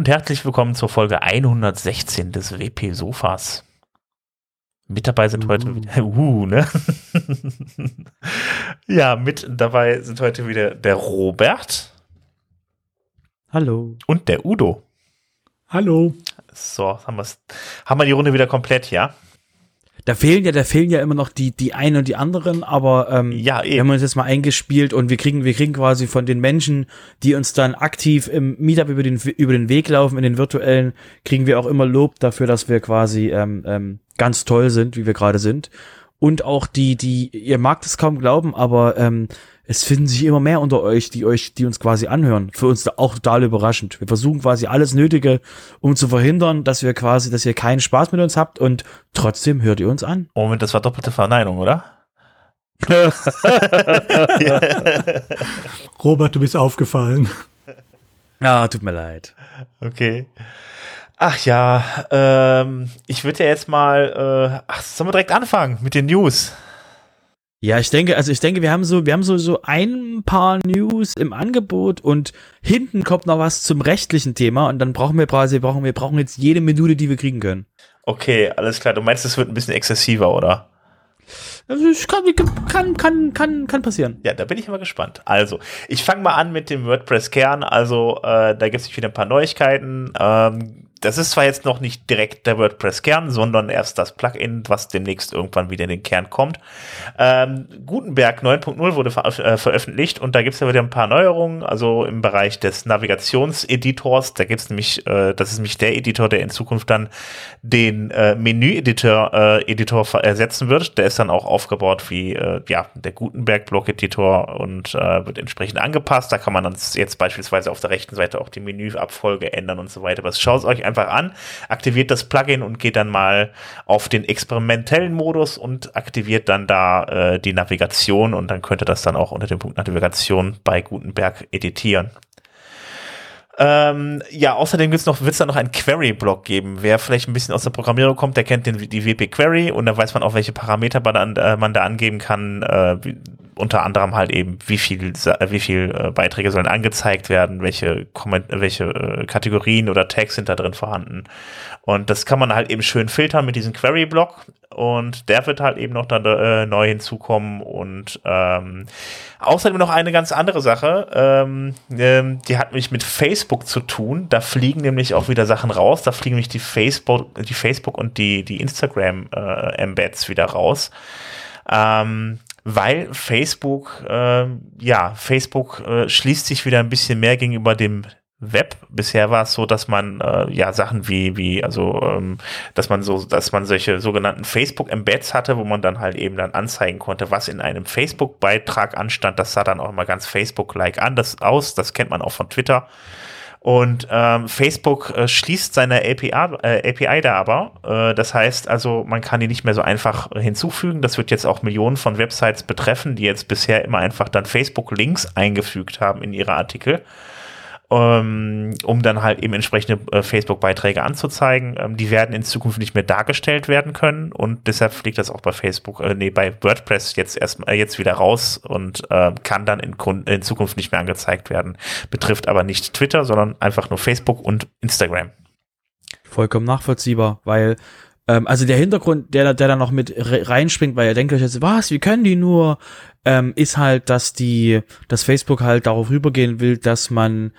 Und herzlich willkommen zur Folge 116 des WP Sofas. Mit dabei sind uh. heute wieder, uh, ne? ja, mit dabei sind heute wieder der Robert. Hallo. Und der Udo. Hallo. So, haben, wir's, haben wir die Runde wieder komplett, ja? Da fehlen ja, da fehlen ja immer noch die, die einen und die anderen, aber ähm, ja, eben. wir haben uns jetzt mal eingespielt und wir kriegen, wir kriegen quasi von den Menschen, die uns dann aktiv im Meetup über den, über den Weg laufen, in den virtuellen, kriegen wir auch immer Lob dafür, dass wir quasi ähm, ähm, ganz toll sind, wie wir gerade sind. Und auch die, die, ihr mag es kaum glauben, aber ähm, es finden sich immer mehr unter euch, die euch, die uns quasi anhören. Für uns auch total überraschend. Wir versuchen quasi alles Nötige, um zu verhindern, dass wir quasi, dass ihr keinen Spaß mit uns habt und trotzdem hört ihr uns an. Moment, das war doppelte Verneinung, oder? Robert, du bist aufgefallen. Ah, tut mir leid. Okay. Ach ja, ähm, ich würde ja jetzt mal, äh, ach, sollen wir direkt anfangen mit den News? Ja, ich denke, also ich denke, wir haben so, wir haben so, so ein paar News im Angebot und hinten kommt noch was zum rechtlichen Thema und dann brauchen wir quasi, brauchen wir brauchen jetzt jede Minute, die wir kriegen können. Okay, alles klar. Du meinst, es wird ein bisschen exzessiver, oder? Also ich kann, kann, kann, kann, kann passieren. Ja, da bin ich immer gespannt. Also, ich fange mal an mit dem WordPress-Kern. Also, äh, da gibt es wieder ein paar Neuigkeiten. Ähm, das ist zwar jetzt noch nicht direkt der WordPress-Kern, sondern erst das Plugin, was demnächst irgendwann wieder in den Kern kommt. Ähm, Gutenberg 9.0 wurde ver äh, veröffentlicht und da gibt es ja wieder ein paar Neuerungen, also im Bereich des Navigationseditors. Da gibt es nämlich, äh, das ist nämlich der Editor, der in Zukunft dann den äh, Menü-Editor äh, Editor ersetzen wird. Der ist dann auch aufgebaut wie äh, ja, der Gutenberg-Block-Editor und äh, wird entsprechend angepasst. Da kann man dann jetzt beispielsweise auf der rechten Seite auch die Menüabfolge ändern und so weiter. Was schaut euch einfach an, aktiviert das Plugin und geht dann mal auf den experimentellen Modus und aktiviert dann da äh, die Navigation und dann könnte das dann auch unter dem Punkt Navigation bei Gutenberg editieren. Ähm, ja, außerdem gibt's noch, wird es da noch einen Query-Block geben. Wer vielleicht ein bisschen aus der Programmierung kommt, der kennt den, die WP-Query und da weiß man auch, welche Parameter man, äh, man da angeben kann. Äh, unter anderem halt eben, wie viel, wie viel äh, Beiträge sollen angezeigt werden, welche, welche äh, Kategorien oder Tags sind da drin vorhanden. Und das kann man halt eben schön filtern mit diesem Query-Block und der wird halt eben noch dann äh, neu hinzukommen und ähm, außerdem noch eine ganz andere Sache, ähm, ähm, die hat nämlich mit Facebook zu tun. Da fliegen nämlich auch wieder Sachen raus. Da fliegen nämlich die Facebook, die Facebook und die die Instagram äh, Embeds wieder raus. Ähm, weil Facebook, äh, ja, Facebook äh, schließt sich wieder ein bisschen mehr gegenüber dem Web. Bisher war es so, dass man äh, ja Sachen wie wie also ähm, dass man so dass man solche sogenannten Facebook Embeds hatte, wo man dann halt eben dann anzeigen konnte, was in einem Facebook Beitrag anstand. Das sah dann auch immer ganz Facebook like an aus. Das kennt man auch von Twitter. Und ähm, Facebook äh, schließt seine API, äh, API da aber. Äh, das heißt also, man kann die nicht mehr so einfach hinzufügen. Das wird jetzt auch Millionen von Websites betreffen, die jetzt bisher immer einfach dann Facebook-Links eingefügt haben in ihre Artikel um dann halt eben entsprechende äh, Facebook-Beiträge anzuzeigen. Ähm, die werden in Zukunft nicht mehr dargestellt werden können und deshalb fliegt das auch bei Facebook, äh, nee, bei WordPress jetzt erst äh, jetzt wieder raus und äh, kann dann in, in Zukunft nicht mehr angezeigt werden. Betrifft aber nicht Twitter, sondern einfach nur Facebook und Instagram. Vollkommen nachvollziehbar, weil ähm, also der Hintergrund, der, der da noch mit reinspringt, weil ihr denkt euch jetzt, was, wie können die nur, ähm, ist halt, dass die, dass Facebook halt darauf rübergehen will, dass man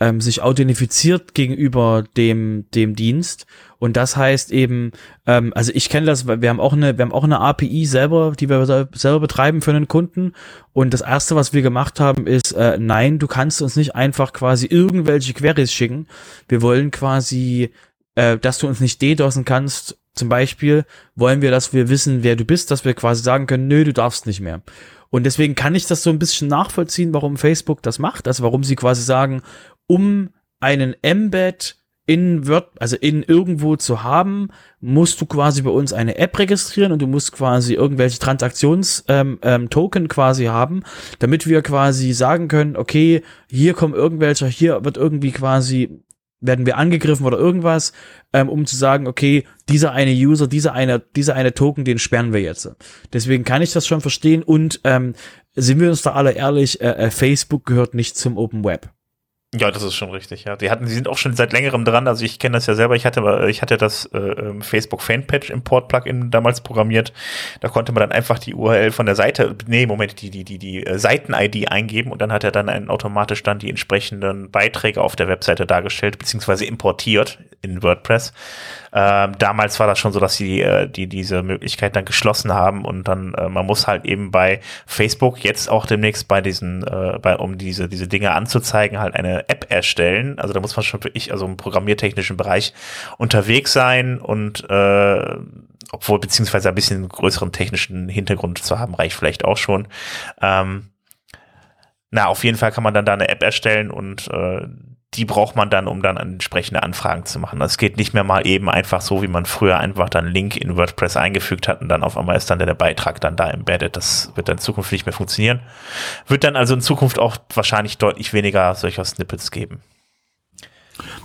ähm, sich authentifiziert gegenüber dem dem Dienst. Und das heißt eben ähm, also ich kenne das wir haben auch eine wir haben auch eine API selber die wir selber betreiben für einen Kunden. Und das erste was wir gemacht haben ist äh, nein du kannst uns nicht einfach quasi irgendwelche Queries schicken. Wir wollen quasi äh, dass du uns nicht DDoSen kannst. Zum Beispiel wollen wir dass wir wissen wer du bist dass wir quasi sagen können nö du darfst nicht mehr. Und deswegen kann ich das so ein bisschen nachvollziehen, warum Facebook das macht, also warum sie quasi sagen, um einen Embed in Word, also in irgendwo zu haben, musst du quasi bei uns eine App registrieren und du musst quasi irgendwelche Transaktionstoken ähm, ähm, quasi haben, damit wir quasi sagen können, okay, hier kommen irgendwelche, hier wird irgendwie quasi werden wir angegriffen oder irgendwas, ähm, um zu sagen, okay, dieser eine User, dieser eine, dieser eine Token, den sperren wir jetzt. Deswegen kann ich das schon verstehen und ähm, sind wir uns da alle ehrlich, äh, äh Facebook gehört nicht zum Open Web. Ja, das ist schon richtig, ja. Die hatten, die sind auch schon seit längerem dran. Also ich kenne das ja selber. Ich hatte, ich hatte das äh, ähm, Facebook Fanpage Import Plugin damals programmiert. Da konnte man dann einfach die URL von der Seite, nee, Moment, die, die, die, die äh, Seiten-ID eingeben und dann hat er dann einen automatisch dann die entsprechenden Beiträge auf der Webseite dargestellt, beziehungsweise importiert in WordPress. Ähm, damals war das schon so, dass sie äh, die diese Möglichkeit dann geschlossen haben und dann äh, man muss halt eben bei Facebook jetzt auch demnächst bei diesen äh, bei um diese diese Dinge anzuzeigen halt eine App erstellen. Also da muss man schon wirklich also im programmiertechnischen Bereich unterwegs sein und äh, obwohl beziehungsweise ein bisschen größeren technischen Hintergrund zu haben reicht vielleicht auch schon. Ähm, na, auf jeden Fall kann man dann da eine App erstellen und äh, die braucht man dann, um dann entsprechende Anfragen zu machen. Es geht nicht mehr mal eben einfach so, wie man früher einfach dann Link in WordPress eingefügt hat und dann auf einmal ist dann der, Beitrag dann da embedded. Das wird dann in Zukunft nicht mehr funktionieren. Wird dann also in Zukunft auch wahrscheinlich deutlich weniger solcher Snippets geben.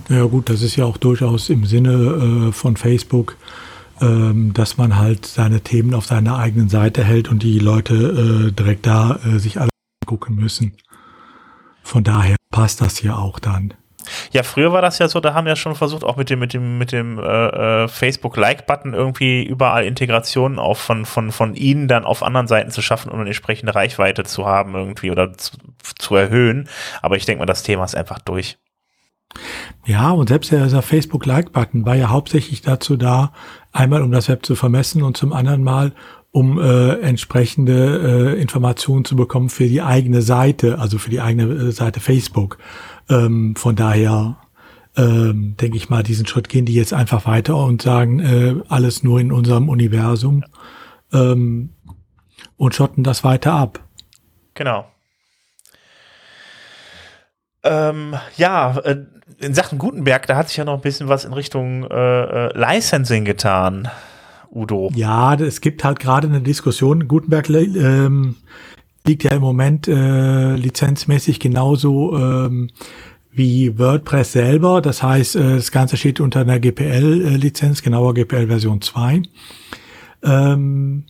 Ja gut, das ist ja auch durchaus im Sinne äh, von Facebook, ähm, dass man halt seine Themen auf seiner eigenen Seite hält und die Leute äh, direkt da äh, sich alle gucken müssen. Von daher passt das hier auch dann. Ja, früher war das ja so, da haben wir schon versucht, auch mit dem, mit dem, mit dem äh, äh, Facebook-Like-Button irgendwie überall Integrationen auch von, von, von ihnen dann auf anderen Seiten zu schaffen und eine entsprechende Reichweite zu haben irgendwie oder zu, zu erhöhen. Aber ich denke mal, das Thema ist einfach durch. Ja, und selbst dieser Facebook-Like-Button war ja hauptsächlich dazu da, einmal um das Web zu vermessen und zum anderen Mal, um äh, entsprechende äh, Informationen zu bekommen für die eigene Seite, also für die eigene äh, Seite Facebook. Ähm, von daher ähm, denke ich mal, diesen Schritt gehen die jetzt einfach weiter und sagen, äh, alles nur in unserem Universum ähm, und schotten das weiter ab. Genau. Ähm, ja, äh, in Sachen Gutenberg, da hat sich ja noch ein bisschen was in Richtung äh, äh Licensing getan. Udo. Ja, es gibt halt gerade eine Diskussion. Gutenberg ähm, liegt ja im Moment äh, lizenzmäßig genauso ähm, wie WordPress selber. Das heißt, äh, das Ganze steht unter einer GPL-Lizenz, genauer GPL Version 2. Ähm,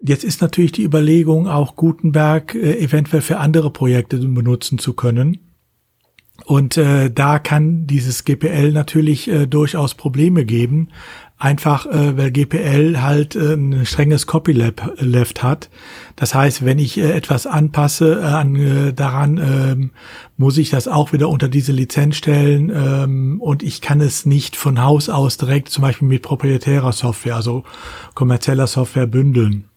jetzt ist natürlich die Überlegung, auch Gutenberg äh, eventuell für andere Projekte benutzen zu können. Und äh, da kann dieses GPL natürlich äh, durchaus Probleme geben, Einfach, äh, weil GPL halt äh, ein strenges Copyleft hat. Das heißt, wenn ich äh, etwas anpasse äh, an, äh, daran, äh, muss ich das auch wieder unter diese Lizenz stellen äh, und ich kann es nicht von Haus aus direkt zum Beispiel mit proprietärer Software, also kommerzieller Software bündeln.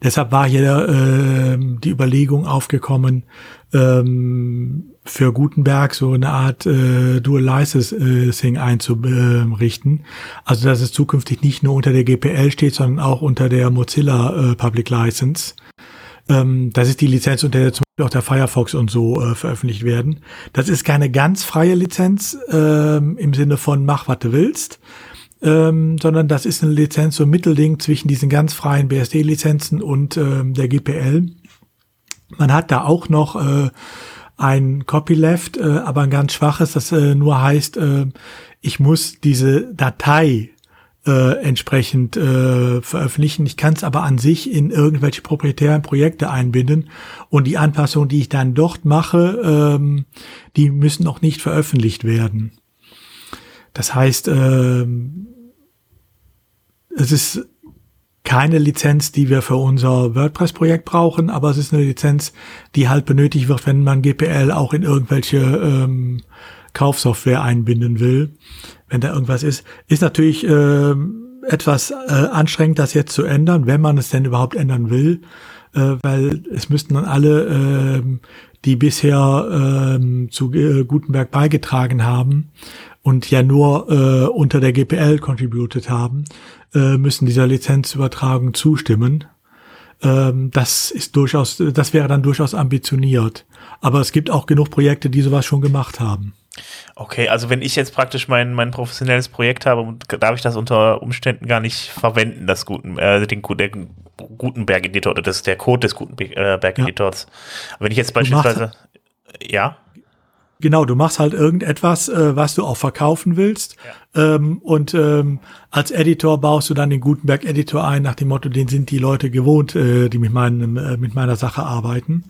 Deshalb war hier äh, die Überlegung aufgekommen, ähm, für Gutenberg so eine Art äh, Dual Licensing einzurichten. Also dass es zukünftig nicht nur unter der GPL steht, sondern auch unter der Mozilla äh, Public License. Ähm, das ist die Lizenz, unter der zum Beispiel auch der Firefox und so äh, veröffentlicht werden. Das ist keine ganz freie Lizenz ähm, im Sinne von mach, was du willst. Ähm, sondern das ist eine Lizenz, so ein Mittelding zwischen diesen ganz freien BSD-Lizenzen und ähm, der GPL. Man hat da auch noch äh, ein Copyleft, äh, aber ein ganz schwaches, das äh, nur heißt, äh, ich muss diese Datei äh, entsprechend äh, veröffentlichen. Ich kann es aber an sich in irgendwelche proprietären Projekte einbinden und die Anpassungen, die ich dann dort mache, ähm, die müssen auch nicht veröffentlicht werden. Das heißt, äh, es ist keine Lizenz, die wir für unser WordPress-Projekt brauchen, aber es ist eine Lizenz, die halt benötigt wird, wenn man GPL auch in irgendwelche ähm, Kaufsoftware einbinden will, wenn da irgendwas ist. Ist natürlich äh, etwas äh, anstrengend, das jetzt zu ändern, wenn man es denn überhaupt ändern will, äh, weil es müssten dann alle, äh, die bisher äh, zu äh, Gutenberg beigetragen haben und ja nur äh, unter der GPL contributed haben, äh, müssen dieser Lizenzübertragung zustimmen. Ähm, das ist durchaus, das wäre dann durchaus ambitioniert. Aber es gibt auch genug Projekte, die sowas schon gemacht haben. Okay, also wenn ich jetzt praktisch mein, mein professionelles Projekt habe, darf ich das unter Umständen gar nicht verwenden, das Guten, äh, den, der Gutenberg-Editor oder das der Code des Gutenberg-Editors. Ja. Wenn ich jetzt beispielsweise, ja. Genau, du machst halt irgendetwas, äh, was du auch verkaufen willst. Ja. Ähm, und ähm, als Editor baust du dann den Gutenberg-Editor ein, nach dem Motto, den sind die Leute gewohnt, äh, die mit, meinem, äh, mit meiner Sache arbeiten.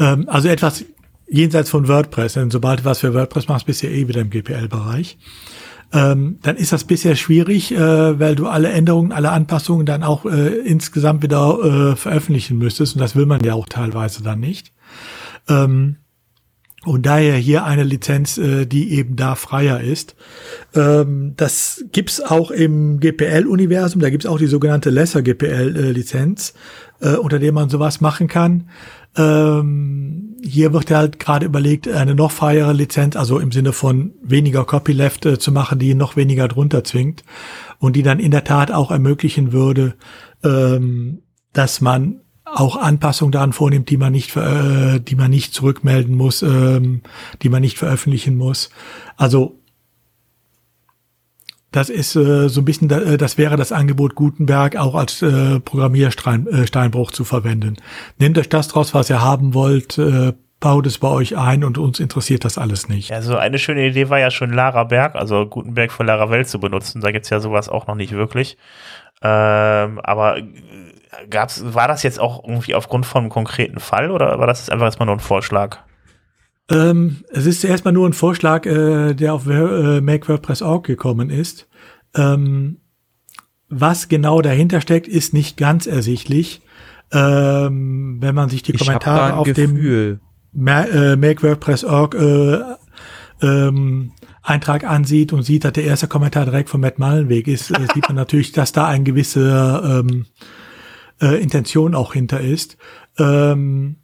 Ähm, also etwas jenseits von WordPress, denn sobald du was für WordPress machst, bist du ja eh wieder im GPL-Bereich. Ähm, dann ist das bisher schwierig, äh, weil du alle Änderungen, alle Anpassungen dann auch äh, insgesamt wieder äh, veröffentlichen müsstest und das will man ja auch teilweise dann nicht. Ähm, und daher hier eine Lizenz, äh, die eben da freier ist. Ähm, das gibt's auch im GPL-Universum. Da gibt's auch die sogenannte Lesser GPL-Lizenz, äh, unter der man sowas machen kann. Ähm, hier wird halt gerade überlegt, eine noch freiere Lizenz, also im Sinne von weniger Copyleft äh, zu machen, die noch weniger drunter zwingt und die dann in der Tat auch ermöglichen würde, ähm, dass man auch Anpassungen daran vornimmt, die man nicht, äh, die man nicht zurückmelden muss, ähm, die man nicht veröffentlichen muss. Also das ist äh, so ein bisschen, äh, das wäre das Angebot Gutenberg auch als äh, Programmiersteinbruch äh, zu verwenden. Nehmt euch das draus, was ihr haben wollt, äh, baut es bei euch ein und uns interessiert das alles nicht. Ja, so eine schöne Idee war ja schon Lara Berg, also Gutenberg für Laravel zu benutzen. Da gibt's ja sowas auch noch nicht wirklich. Ähm, aber gab's, war das jetzt auch irgendwie aufgrund von einem konkreten Fall oder war das einfach erstmal nur ein Vorschlag? Ähm, es ist erstmal nur ein Vorschlag, äh, der auf äh, MakeWordPress.org gekommen ist. Ähm, was genau dahinter steckt, ist nicht ganz ersichtlich. Ähm, wenn man sich die Kommentare auf Gefühl. dem Ma äh, MakeWordPress.org äh, ähm, Eintrag ansieht und sieht, dass der erste Kommentar direkt von Matt Mallenweg ist, äh, sieht man natürlich, dass da ein gewisse ähm, äh, Intention auch hinter ist. Ähm,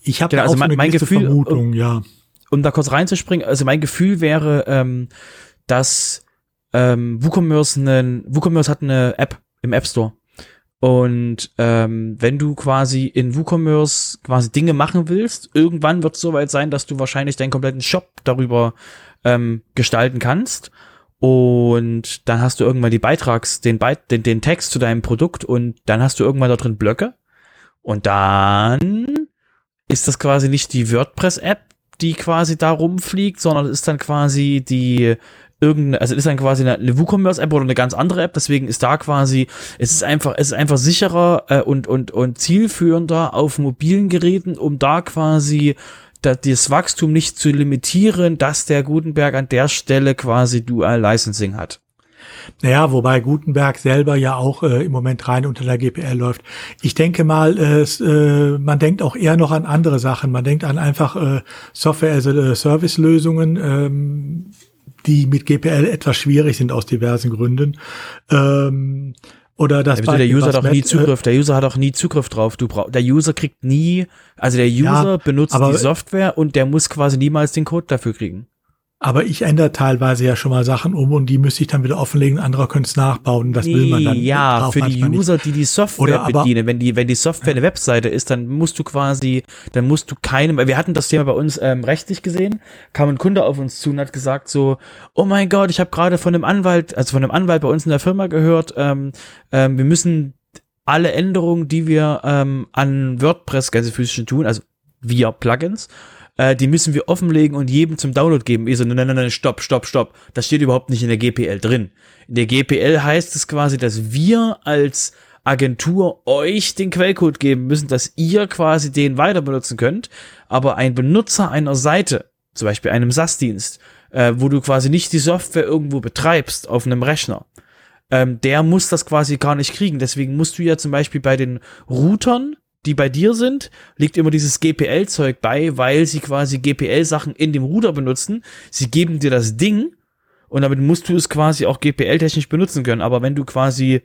ich habe genau, also auch mein, so mein Gefühl, Vermutung, um, ja. Um da kurz reinzuspringen, also mein Gefühl wäre, ähm, dass ähm, WooCommerce, einen, WooCommerce hat eine App im App Store. Und ähm, wenn du quasi in WooCommerce quasi Dinge machen willst, irgendwann wird es soweit sein, dass du wahrscheinlich deinen kompletten Shop darüber ähm, gestalten kannst. Und dann hast du irgendwann die Beitrags, den, Beit den, den Text zu deinem Produkt und dann hast du irgendwann da drin Blöcke. Und dann ist das quasi nicht die WordPress-App, die quasi da rumfliegt, sondern es ist dann quasi die irgendeine, also ist dann quasi eine, eine WooCommerce-App oder eine ganz andere App, deswegen ist da quasi, es ist einfach, es ist einfach sicherer äh, und, und, und zielführender auf mobilen Geräten, um da quasi das Wachstum nicht zu limitieren, dass der Gutenberg an der Stelle quasi Dual Licensing hat. Naja, wobei Gutenberg selber ja auch äh, im Moment rein unter der GPL läuft. Ich denke mal, äh, äh, man denkt auch eher noch an andere Sachen. Man denkt an einfach äh, Software as a Service Lösungen, ähm, die mit GPL etwas schwierig sind aus diversen Gründen. Ähm, oder das ja, der User hat auch nie Zugriff. Der User hat auch nie Zugriff drauf. Du brauch, der User kriegt nie, also der User ja, benutzt die Software und der muss quasi niemals den Code dafür kriegen. Aber ich ändere teilweise ja schon mal Sachen um und die müsste ich dann wieder offenlegen, andere können es nachbauen. Das nee, will man dann. Ja, für die User, nicht. die die Software Oder bedienen. Wenn die, wenn die Software eine Webseite ist, dann musst du quasi, dann musst du keinem, wir hatten das Thema bei uns ähm, rechtlich gesehen, kam ein Kunde auf uns zu und hat gesagt so, oh mein Gott, ich habe gerade von einem Anwalt, also von einem Anwalt bei uns in der Firma gehört, ähm, ähm, wir müssen alle Änderungen, die wir ähm, an WordPress Gänsefüßchen tun, also via Plugins, äh, die müssen wir offenlegen und jedem zum Download geben. Ich so, nein, nein, nein, stopp, stopp, stopp. Das steht überhaupt nicht in der GPL drin. In der GPL heißt es quasi, dass wir als Agentur euch den Quellcode geben müssen, dass ihr quasi den weiter benutzen könnt. Aber ein Benutzer einer Seite, zum Beispiel einem SAS-Dienst, äh, wo du quasi nicht die Software irgendwo betreibst auf einem Rechner, ähm, der muss das quasi gar nicht kriegen. Deswegen musst du ja zum Beispiel bei den Routern die bei dir sind, liegt immer dieses GPL-Zeug bei, weil sie quasi GPL-Sachen in dem Router benutzen. Sie geben dir das Ding und damit musst du es quasi auch GPL-technisch benutzen können. Aber wenn du quasi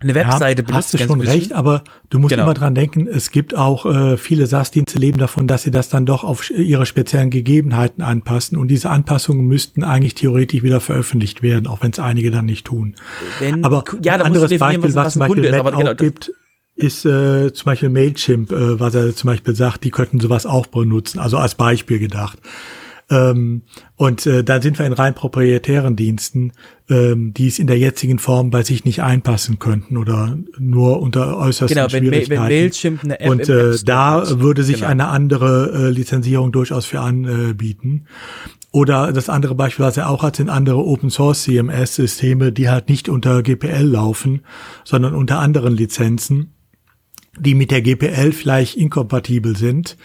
eine Webseite ja, benutzt, hast du schon recht, aber du musst genau. immer dran denken, es gibt auch äh, viele SaaS-Dienste leben davon, dass sie das dann doch auf ihre speziellen Gegebenheiten anpassen und diese Anpassungen müssten eigentlich theoretisch wieder veröffentlicht werden, auch wenn es einige dann nicht tun. Wenn, aber ja, ein anderes Beispiel, was, was zum Beispiel ist, aber genau, gibt, ist äh, zum Beispiel Mailchimp, äh, was er zum Beispiel sagt, die könnten sowas auch benutzen, also als Beispiel gedacht. Ähm, und äh, dann sind wir in rein proprietären Diensten, ähm, die es in der jetzigen Form bei sich nicht einpassen könnten oder nur unter äußersten genau, wenn, Schwierigkeiten. Wenn Mailchimp eine App und äh, da hat. würde sich genau. eine andere äh, Lizenzierung durchaus für anbieten. Oder das andere Beispiel, was er auch hat, sind andere Open Source CMS Systeme, die halt nicht unter GPL laufen, sondern unter anderen Lizenzen die mit der GPL vielleicht inkompatibel sind.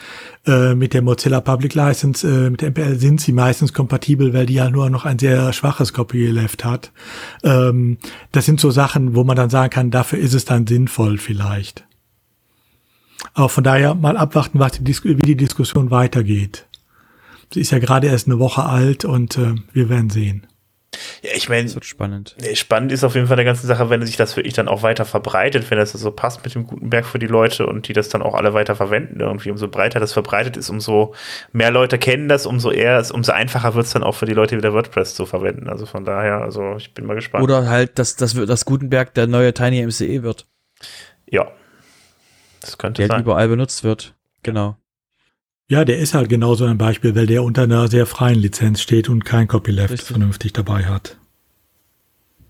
Äh, mit der Mozilla Public License, äh, mit der MPL sind sie meistens kompatibel, weil die ja nur noch ein sehr schwaches Copyleft hat. Ähm, das sind so Sachen, wo man dann sagen kann, dafür ist es dann sinnvoll vielleicht. Aber von daher mal abwarten, was die wie die Diskussion weitergeht. Sie ist ja gerade erst eine Woche alt und äh, wir werden sehen. Ja, ich meine, Das wird spannend. spannend ist auf jeden Fall der ganze Sache, wenn sich das wirklich dann auch weiter verbreitet, wenn das so passt mit dem Gutenberg für die Leute und die das dann auch alle weiter verwenden irgendwie. Umso breiter das verbreitet ist, umso mehr Leute kennen das, umso eher, umso einfacher wird es dann auch für die Leute wieder WordPress zu verwenden. Also von daher, also ich bin mal gespannt. Oder halt, dass, dass, dass Gutenberg der neue Tiny MCE wird, ja. Das könnte der halt sein. überall benutzt wird. Genau. Ja, der ist halt genauso ein Beispiel, weil der unter einer sehr freien Lizenz steht und kein Copyleft Richtig. vernünftig dabei hat.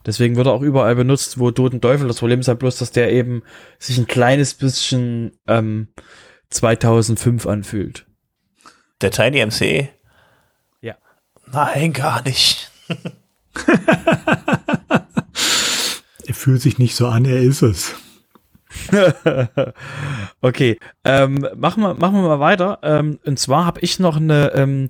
Deswegen wird er auch überall benutzt, wo Toten Teufel. Das Problem ist halt bloß, dass der eben sich ein kleines bisschen ähm, 2005 anfühlt. Der Tiny MCE? Ja. Nein, gar nicht. Er fühlt sich nicht so an, er ist es. okay, ähm, machen wir machen wir mal weiter. Ähm, und zwar habe ich noch eine ähm,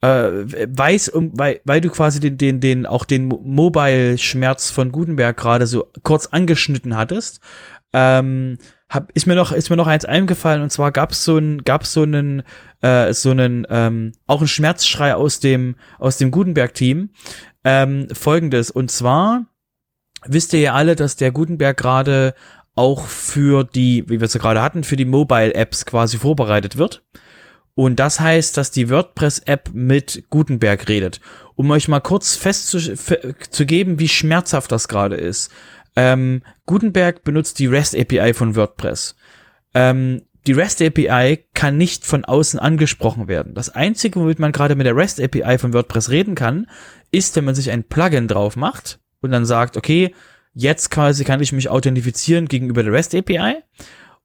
äh, weiß um, weil, weil du quasi den den den auch den Mo- Mobile-Schmerz von Gutenberg gerade so kurz angeschnitten hattest. Ähm, hab, ist mir noch ist mir noch eins eingefallen und zwar gab's so ein gab's so einen äh, so einen ähm, auch ein Schmerzschrei aus dem aus dem Gutenberg-Team. Ähm, Folgendes und zwar wisst ihr ja alle, dass der Gutenberg gerade auch für die, wie wir es ja gerade hatten, für die Mobile-Apps quasi vorbereitet wird. Und das heißt, dass die WordPress-App mit Gutenberg redet. Um euch mal kurz festzugeben, wie schmerzhaft das gerade ist. Ähm, Gutenberg benutzt die REST API von WordPress. Ähm, die REST API kann nicht von außen angesprochen werden. Das einzige, womit man gerade mit der REST API von WordPress reden kann, ist, wenn man sich ein Plugin drauf macht und dann sagt, okay, jetzt quasi kann ich mich authentifizieren gegenüber der REST API.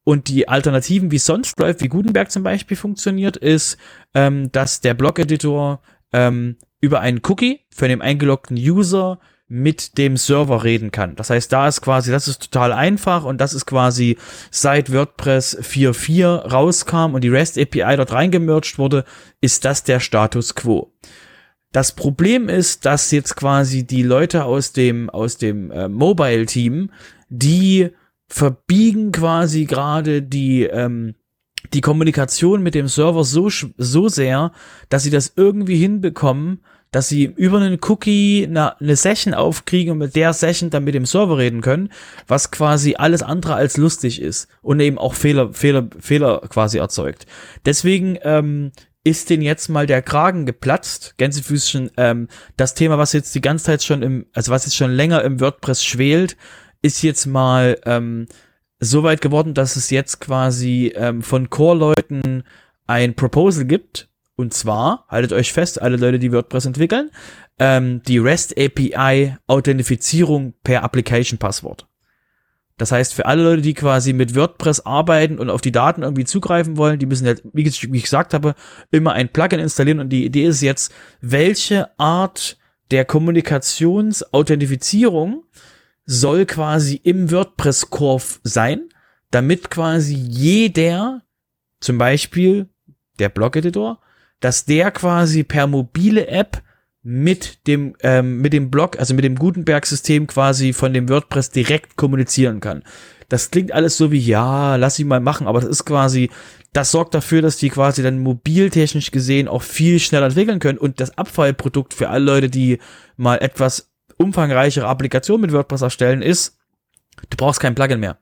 Und die Alternativen, wie sonst läuft, wie Gutenberg zum Beispiel funktioniert, ist, ähm, dass der Blog-Editor ähm, über einen Cookie für den eingeloggten User mit dem Server reden kann. Das heißt, da ist quasi, das ist total einfach und das ist quasi seit WordPress 4.4 rauskam und die REST API dort reingemerged wurde, ist das der Status quo. Das Problem ist, dass jetzt quasi die Leute aus dem, aus dem äh, Mobile-Team, die verbiegen quasi gerade die, ähm, die Kommunikation mit dem Server so, so sehr, dass sie das irgendwie hinbekommen, dass sie über einen Cookie eine, eine Session aufkriegen und mit der Session dann mit dem Server reden können, was quasi alles andere als lustig ist und eben auch Fehler, Fehler, Fehler quasi erzeugt. Deswegen ähm, ist den jetzt mal der Kragen geplatzt, Gänsefüßchen, ähm, das Thema, was jetzt die ganze Zeit schon im, also was jetzt schon länger im WordPress schwelt, ist jetzt mal ähm, so weit geworden, dass es jetzt quasi ähm, von Core-Leuten ein Proposal gibt. Und zwar, haltet euch fest, alle Leute, die WordPress entwickeln, ähm, die REST API Authentifizierung per Application Passwort. Das heißt, für alle Leute, die quasi mit WordPress arbeiten und auf die Daten irgendwie zugreifen wollen, die müssen halt, wie ich gesagt habe, immer ein Plugin installieren. Und die Idee ist jetzt, welche Art der Kommunikationsauthentifizierung soll quasi im WordPress-Core sein, damit quasi jeder, zum Beispiel der Blog-Editor, dass der quasi per mobile App mit dem ähm, mit dem Blog, also mit dem Gutenberg-System quasi von dem WordPress direkt kommunizieren kann. Das klingt alles so wie ja, lass ich mal machen, aber das ist quasi, das sorgt dafür, dass die quasi dann mobiltechnisch gesehen auch viel schneller entwickeln können und das Abfallprodukt für alle Leute, die mal etwas umfangreichere Applikationen mit WordPress erstellen, ist, du brauchst kein Plugin mehr.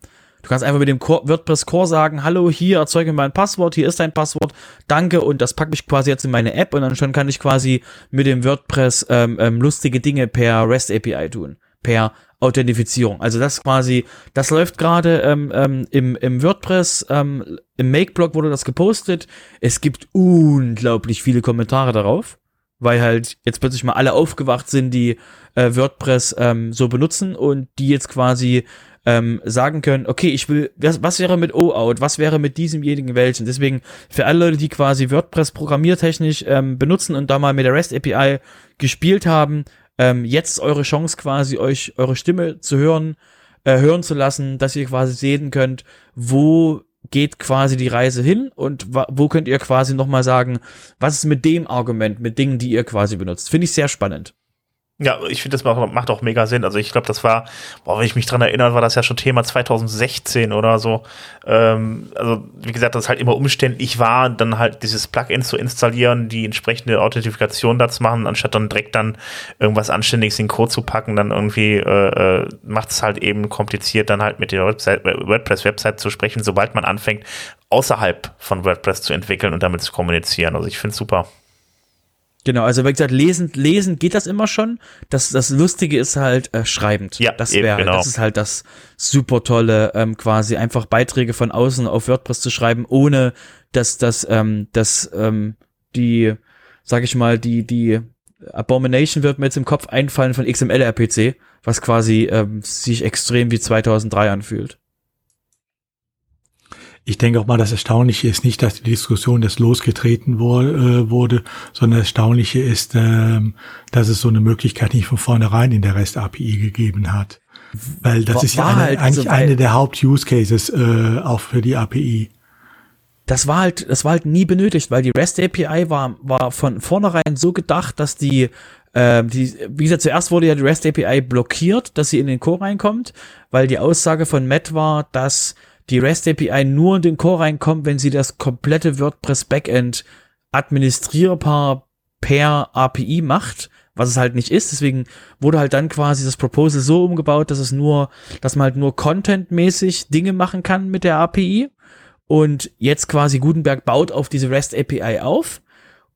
Du kannst einfach mit dem WordPress Core sagen, hallo, hier erzeuge mir mein Passwort, hier ist dein Passwort, danke und das packe ich quasi jetzt in meine App und dann schon kann ich quasi mit dem WordPress ähm, ähm, lustige Dinge per REST API tun, per Authentifizierung. Also das quasi, das läuft gerade ähm, ähm, im, im WordPress, ähm, im Make-Blog wurde das gepostet. Es gibt unglaublich viele Kommentare darauf, weil halt jetzt plötzlich mal alle aufgewacht sind, die äh, WordPress ähm, so benutzen und die jetzt quasi ähm, sagen können, okay, ich will, was, was wäre mit O-Out, was wäre mit diesemjenigen welchen? Deswegen für alle Leute, die quasi WordPress programmiertechnisch ähm, benutzen und da mal mit der REST API gespielt haben, ähm, jetzt eure Chance quasi euch eure Stimme zu hören äh, hören zu lassen, dass ihr quasi sehen könnt, wo geht quasi die Reise hin und wo könnt ihr quasi nochmal sagen, was ist mit dem Argument, mit Dingen, die ihr quasi benutzt. Finde ich sehr spannend. Ja, ich finde, das macht, auch mega Sinn. Also ich glaube, das war, boah, wenn ich mich dran erinnere, war das ja schon Thema 2016 oder so. Ähm, also wie gesagt, das halt immer umständlich war, dann halt dieses Plugin zu installieren, die entsprechende Authentifikation dazu machen, anstatt dann direkt dann irgendwas Anständiges in Code zu packen, dann irgendwie äh, äh macht es halt eben kompliziert, dann halt mit der WordPress-Website zu sprechen, sobald man anfängt, außerhalb von WordPress zu entwickeln und damit zu kommunizieren. Also ich finde es super. Genau, also wie gesagt, lesen, lesen geht das immer schon. Das, das Lustige ist halt äh, schreibend. Ja, das wäre, genau. das ist halt das super tolle, ähm, quasi einfach Beiträge von außen auf WordPress zu schreiben, ohne dass das, ähm, dass ähm, die, sag ich mal, die die Abomination wird mir jetzt im Kopf einfallen von XML-RPC, was quasi ähm, sich extrem wie 2003 anfühlt. Ich denke auch mal, das Erstaunliche ist nicht, dass die Diskussion das losgetreten wo, äh, wurde, sondern das Erstaunliche ist, ähm, dass es so eine Möglichkeit nicht von vornherein in der REST-API gegeben hat. Weil das war, ist ja eine, halt eigentlich so, eine der Haupt-Use-Cases äh, auch für die API. Das war halt, das war halt nie benötigt, weil die REST API war, war von vornherein so gedacht, dass die, äh, die, wie gesagt, zuerst wurde ja die REST API blockiert, dass sie in den Core reinkommt, weil die Aussage von Matt war, dass die REST API nur in den Core reinkommt, wenn sie das komplette WordPress Backend administrierbar per API macht, was es halt nicht ist. Deswegen wurde halt dann quasi das Proposal so umgebaut, dass es nur, dass man halt nur contentmäßig Dinge machen kann mit der API. Und jetzt quasi Gutenberg baut auf diese REST API auf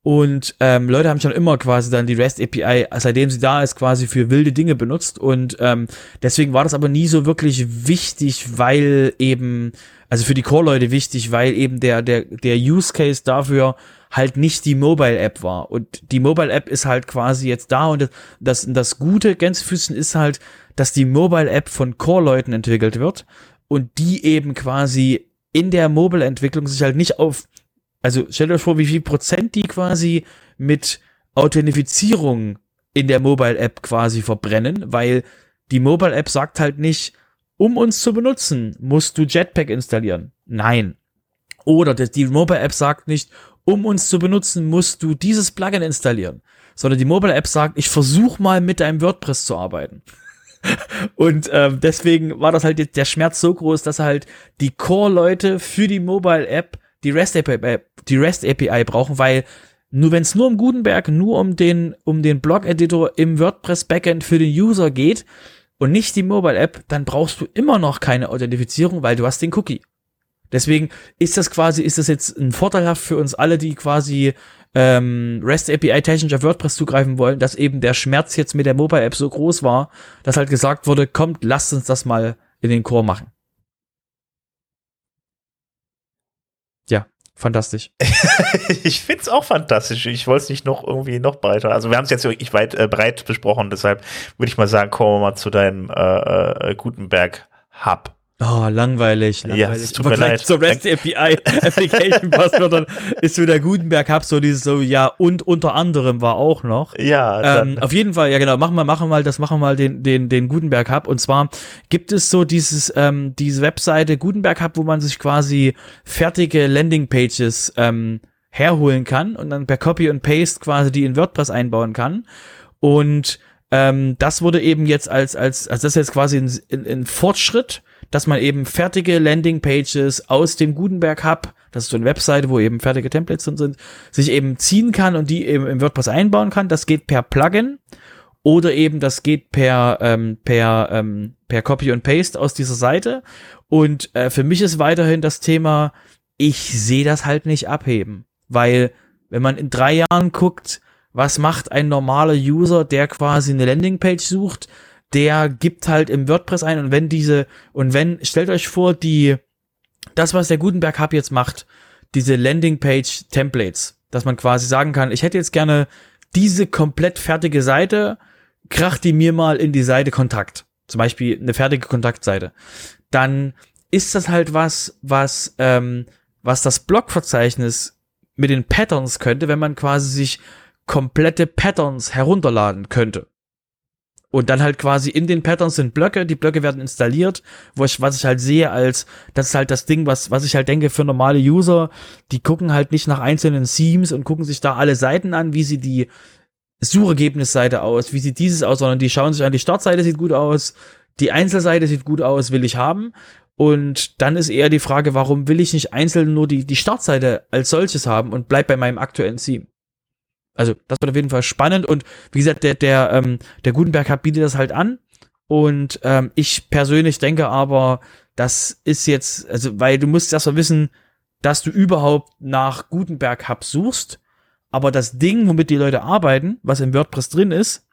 und ähm, Leute haben schon immer quasi dann die REST API, seitdem sie da ist, quasi für wilde Dinge benutzt. Und ähm, deswegen war das aber nie so wirklich wichtig, weil eben, also für die Core-Leute wichtig, weil eben der, der, der Use Case dafür halt nicht die Mobile-App war. Und die Mobile-App ist halt quasi jetzt da und das, das Gute Gänsefüßchen ist halt, dass die Mobile-App von Core-Leuten entwickelt wird und die eben quasi in der Mobile-Entwicklung sich halt nicht auf also stellt euch vor, wie viel Prozent die quasi mit Authentifizierung in der Mobile App quasi verbrennen, weil die Mobile App sagt halt nicht, um uns zu benutzen, musst du Jetpack installieren. Nein. Oder die Mobile App sagt nicht, um uns zu benutzen, musst du dieses Plugin installieren. Sondern die Mobile App sagt, ich versuche mal mit deinem WordPress zu arbeiten. Und ähm, deswegen war das halt jetzt der Schmerz so groß, dass halt die Core-Leute für die Mobile App die REST API, die REST API brauchen, weil nur wenn es nur um Gutenberg, nur um den, um den Blog-Editor im WordPress Backend für den User geht und nicht die Mobile App, dann brauchst du immer noch keine Authentifizierung, weil du hast den Cookie. Deswegen ist das quasi, ist das jetzt ein Vorteilhaft für uns alle, die quasi ähm, REST API technisch auf WordPress zugreifen wollen, dass eben der Schmerz jetzt mit der Mobile App so groß war, dass halt gesagt wurde, kommt, lasst uns das mal in den Core machen. Fantastisch. ich find's auch fantastisch. Ich wollte es nicht noch irgendwie noch breiter. Also wir haben es jetzt wirklich weit äh, breit besprochen, deshalb würde ich mal sagen, kommen wir mal zu deinem äh, äh, Gutenberg Hub. Oh, langweilig. langweilig. Ja, es tut mir leid. Zur REST API Application Passwörtern ist so der Gutenberg Hub so dieses so, ja, und unter anderem war auch noch. Ja. Ähm, auf jeden Fall, ja genau, machen wir, machen wir mal, das machen wir mal den, den, den Gutenberg Hub. Und zwar gibt es so dieses, ähm, diese Webseite Gutenberg Hub, wo man sich quasi fertige Landing Pages, ähm, herholen kann und dann per Copy und Paste quasi die in WordPress einbauen kann. Und ähm, das wurde eben jetzt als, als, als das ist jetzt quasi ein, ein, ein Fortschritt dass man eben fertige Landingpages aus dem Gutenberg Hub, das ist so eine Webseite, wo eben fertige Templates drin sind, sich eben ziehen kann und die eben im WordPress einbauen kann. Das geht per Plugin oder eben das geht per ähm, per ähm, per Copy und Paste aus dieser Seite. Und äh, für mich ist weiterhin das Thema, ich sehe das halt nicht abheben, weil wenn man in drei Jahren guckt, was macht ein normaler User, der quasi eine Landingpage sucht, der gibt halt im WordPress ein und wenn diese, und wenn, stellt euch vor, die, das, was der Gutenberg Hub jetzt macht, diese Landingpage Templates, dass man quasi sagen kann, ich hätte jetzt gerne diese komplett fertige Seite, kracht die mir mal in die Seite Kontakt. Zum Beispiel eine fertige Kontaktseite. Dann ist das halt was, was, ähm, was das Blogverzeichnis mit den Patterns könnte, wenn man quasi sich komplette Patterns herunterladen könnte Und dann halt quasi in den Patterns sind Blöcke, die Blöcke werden installiert, wo ich, was ich halt sehe als, das ist halt das Ding, was, was ich halt denke für normale User, die gucken halt nicht nach einzelnen Themes und gucken sich da alle Seiten an, wie sie die Suchergebnisseite aus, wie sieht dieses aus, sondern die schauen sich an, die Startseite sieht gut aus, die Einzelseite sieht gut aus, will ich haben. Und dann ist eher die Frage, warum will ich nicht einzeln nur die, die Startseite als solches haben und bleib bei meinem aktuellen Theme? Also, das wird auf jeden Fall spannend und wie gesagt, der, der, ähm, der Gutenberg Hub bietet das halt an. Und ähm, ich persönlich denke aber, das ist jetzt, also, weil du musst erst mal wissen, dass du überhaupt nach Gutenberg Hub suchst. Aber das Ding, womit die Leute arbeiten, was im WordPress drin ist,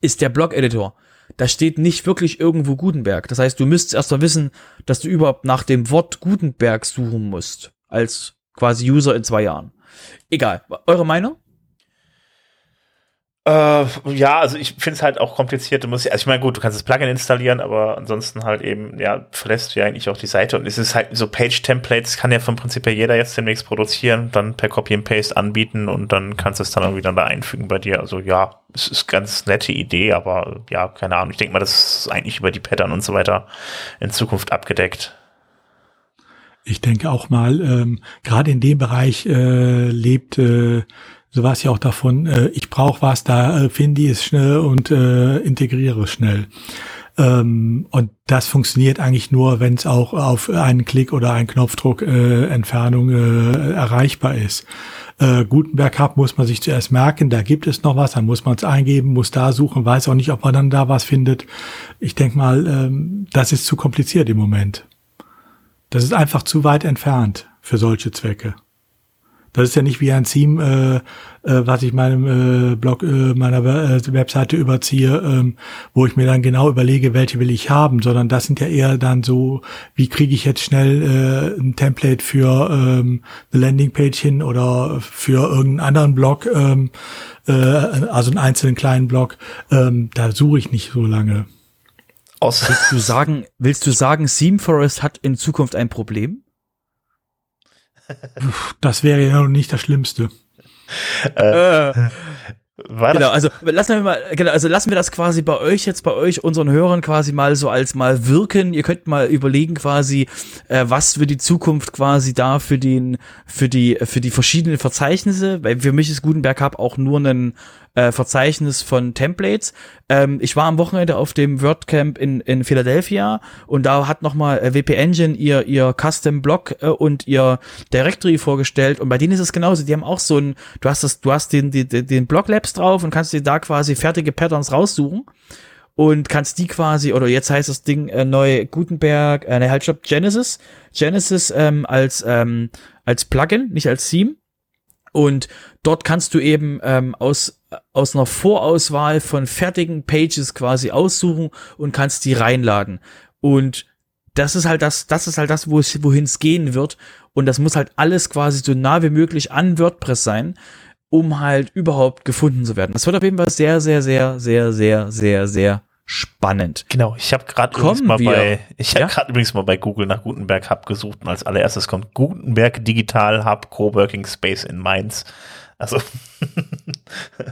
ist der Blog-Editor. Da steht nicht wirklich irgendwo Gutenberg. Das heißt, du müsstest erst mal wissen, dass du überhaupt nach dem Wort Gutenberg suchen musst. Als quasi User in zwei Jahren. Egal. Eure Meinung? Äh, ja, also ich finde es halt auch kompliziert. Du musst, also ich meine, gut, du kannst das Plugin installieren, aber ansonsten halt eben, ja, verlässt du ja eigentlich auch die Seite und es ist halt so Page-Templates kann ja vom Prinzip her jeder jetzt demnächst produzieren, dann per Copy and Paste anbieten und dann kannst du es dann irgendwie dann da einfügen bei dir. Also ja, es ist ganz nette Idee, aber ja, keine Ahnung. Ich denke mal, das ist eigentlich über die Pattern und so weiter in Zukunft abgedeckt. Ich denke auch mal, ähm, gerade in dem Bereich äh, lebt äh, so war es ja auch davon, äh, ich brauche was, da äh, finde ich es schnell und äh, integriere es schnell. Ähm, und das funktioniert eigentlich nur, wenn es auch auf einen Klick oder einen Knopfdruck äh, Entfernung äh, erreichbar ist. Äh, Gutenberg Hub muss man sich zuerst merken, da gibt es noch was, dann muss man es eingeben, muss da suchen, weiß auch nicht, ob man dann da was findet. Ich denke mal, ähm, das ist zu kompliziert im Moment. Das ist einfach zu weit entfernt für solche Zwecke. Das ist ja nicht wie ein Theme, äh, äh, was ich meinem äh, Blog, äh, meiner äh, Webseite überziehe, ähm, wo ich mir dann genau überlege, welche will ich haben, sondern das sind ja eher dann so, wie kriege ich jetzt schnell äh, ein Template für ähm, eine Landingpage hin oder für irgendeinen anderen Blog, ähm, äh, also einen einzelnen kleinen Blog. Ähm, da suche ich nicht so lange. Willst du sagen, willst du sagen, Theme Forest hat in Zukunft ein Problem? Das wäre ja noch nicht das Schlimmste. Äh, genau, also lassen wir mal, genau, also lassen wir das quasi bei euch jetzt, bei euch, unseren Hörern quasi mal so als mal wirken. Ihr könnt mal überlegen quasi, äh, was für die Zukunft quasi da für den, für die, für die verschiedenen Verzeichnisse, weil für mich ist Gutenberg Hub auch nur ein äh, Verzeichnis von Templates. Ähm, ich war am Wochenende auf dem WordCamp in, in Philadelphia und da hat nochmal äh, WP Engine ihr, ihr Custom Blog äh, und ihr Directory vorgestellt und bei denen ist es genauso. Die haben auch so ein, du hast das, du hast den, den, den Blog Labs drauf und kannst dir da quasi fertige Patterns raussuchen und kannst die quasi, oder jetzt heißt das Ding äh, neu Gutenberg, äh, ne, halt, stopp, Genesis, Genesis ähm, als, ähm, als Plugin, nicht als Theme. Und dort kannst du eben ähm, aus aus einer Vorauswahl von fertigen Pages quasi aussuchen und kannst die reinladen. Und das ist halt das, das ist halt das, wo es, wohin es gehen wird. Und das muss halt alles quasi so nah wie möglich an WordPress sein, um halt überhaupt gefunden zu werden. Das wird auf jeden Fall sehr, sehr, sehr, sehr, sehr, sehr, sehr spannend. Genau, ich habe gerade übrigens mal wir, bei ich ja? habe gerade übrigens mal bei Google nach Gutenberg Hub gesucht und als allererstes kommt Gutenberg Digital Hub Coworking Space in Mainz. Also.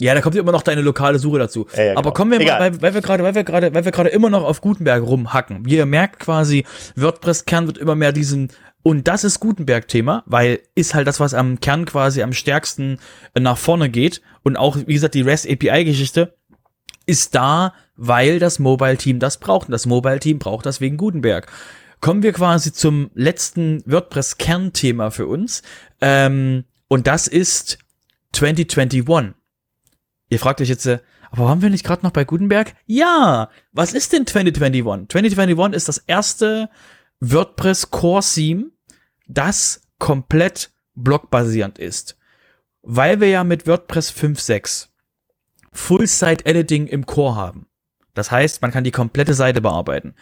ja, da kommt immer noch deine lokale Suche dazu. Ja, ja, Aber genau. kommen wir Egal. mal, weil, weil wir gerade, weil wir gerade, weil wir gerade immer noch auf Gutenberg rumhacken. Wie ihr merkt quasi, WordPress-Kern wird immer mehr diesen und das ist Gutenberg-Thema, weil ist halt das, was am Kern quasi am stärksten nach vorne geht. Und auch, wie gesagt, die REST API-Geschichte ist da, weil das Mobile-Team das braucht. Und das Mobile-Team braucht das wegen Gutenberg. Kommen wir quasi zum letzten WordPress-Kernthema für uns. Ähm, und das ist 2021. Ihr fragt euch jetzt, äh, aber waren wir nicht gerade noch bei Gutenberg? Ja! Was ist denn 2021? 2021 ist das erste WordPress Core Theme, das komplett blockbasierend ist. Weil wir ja mit WordPress 5.6 Full-Site-Editing im Core haben. Das heißt, man kann die komplette Seite bearbeiten.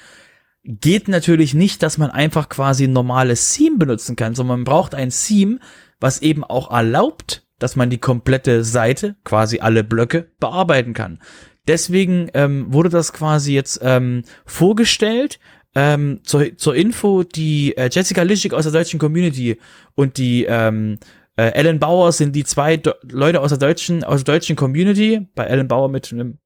Geht natürlich nicht, dass man einfach quasi ein normales Theme benutzen kann, sondern man braucht ein Theme, was eben auch erlaubt, dass man die komplette Seite, quasi alle Blöcke, bearbeiten kann. Deswegen ähm, wurde das quasi jetzt ähm, vorgestellt. Ähm, zur, zur Info, die äh, Jessica Lischig aus der deutschen Community und die ähm, äh, Ellen Bauer sind die zwei Do Leute aus der deutschen, aus der deutschen Community. Bei Ellen Bauer mit einem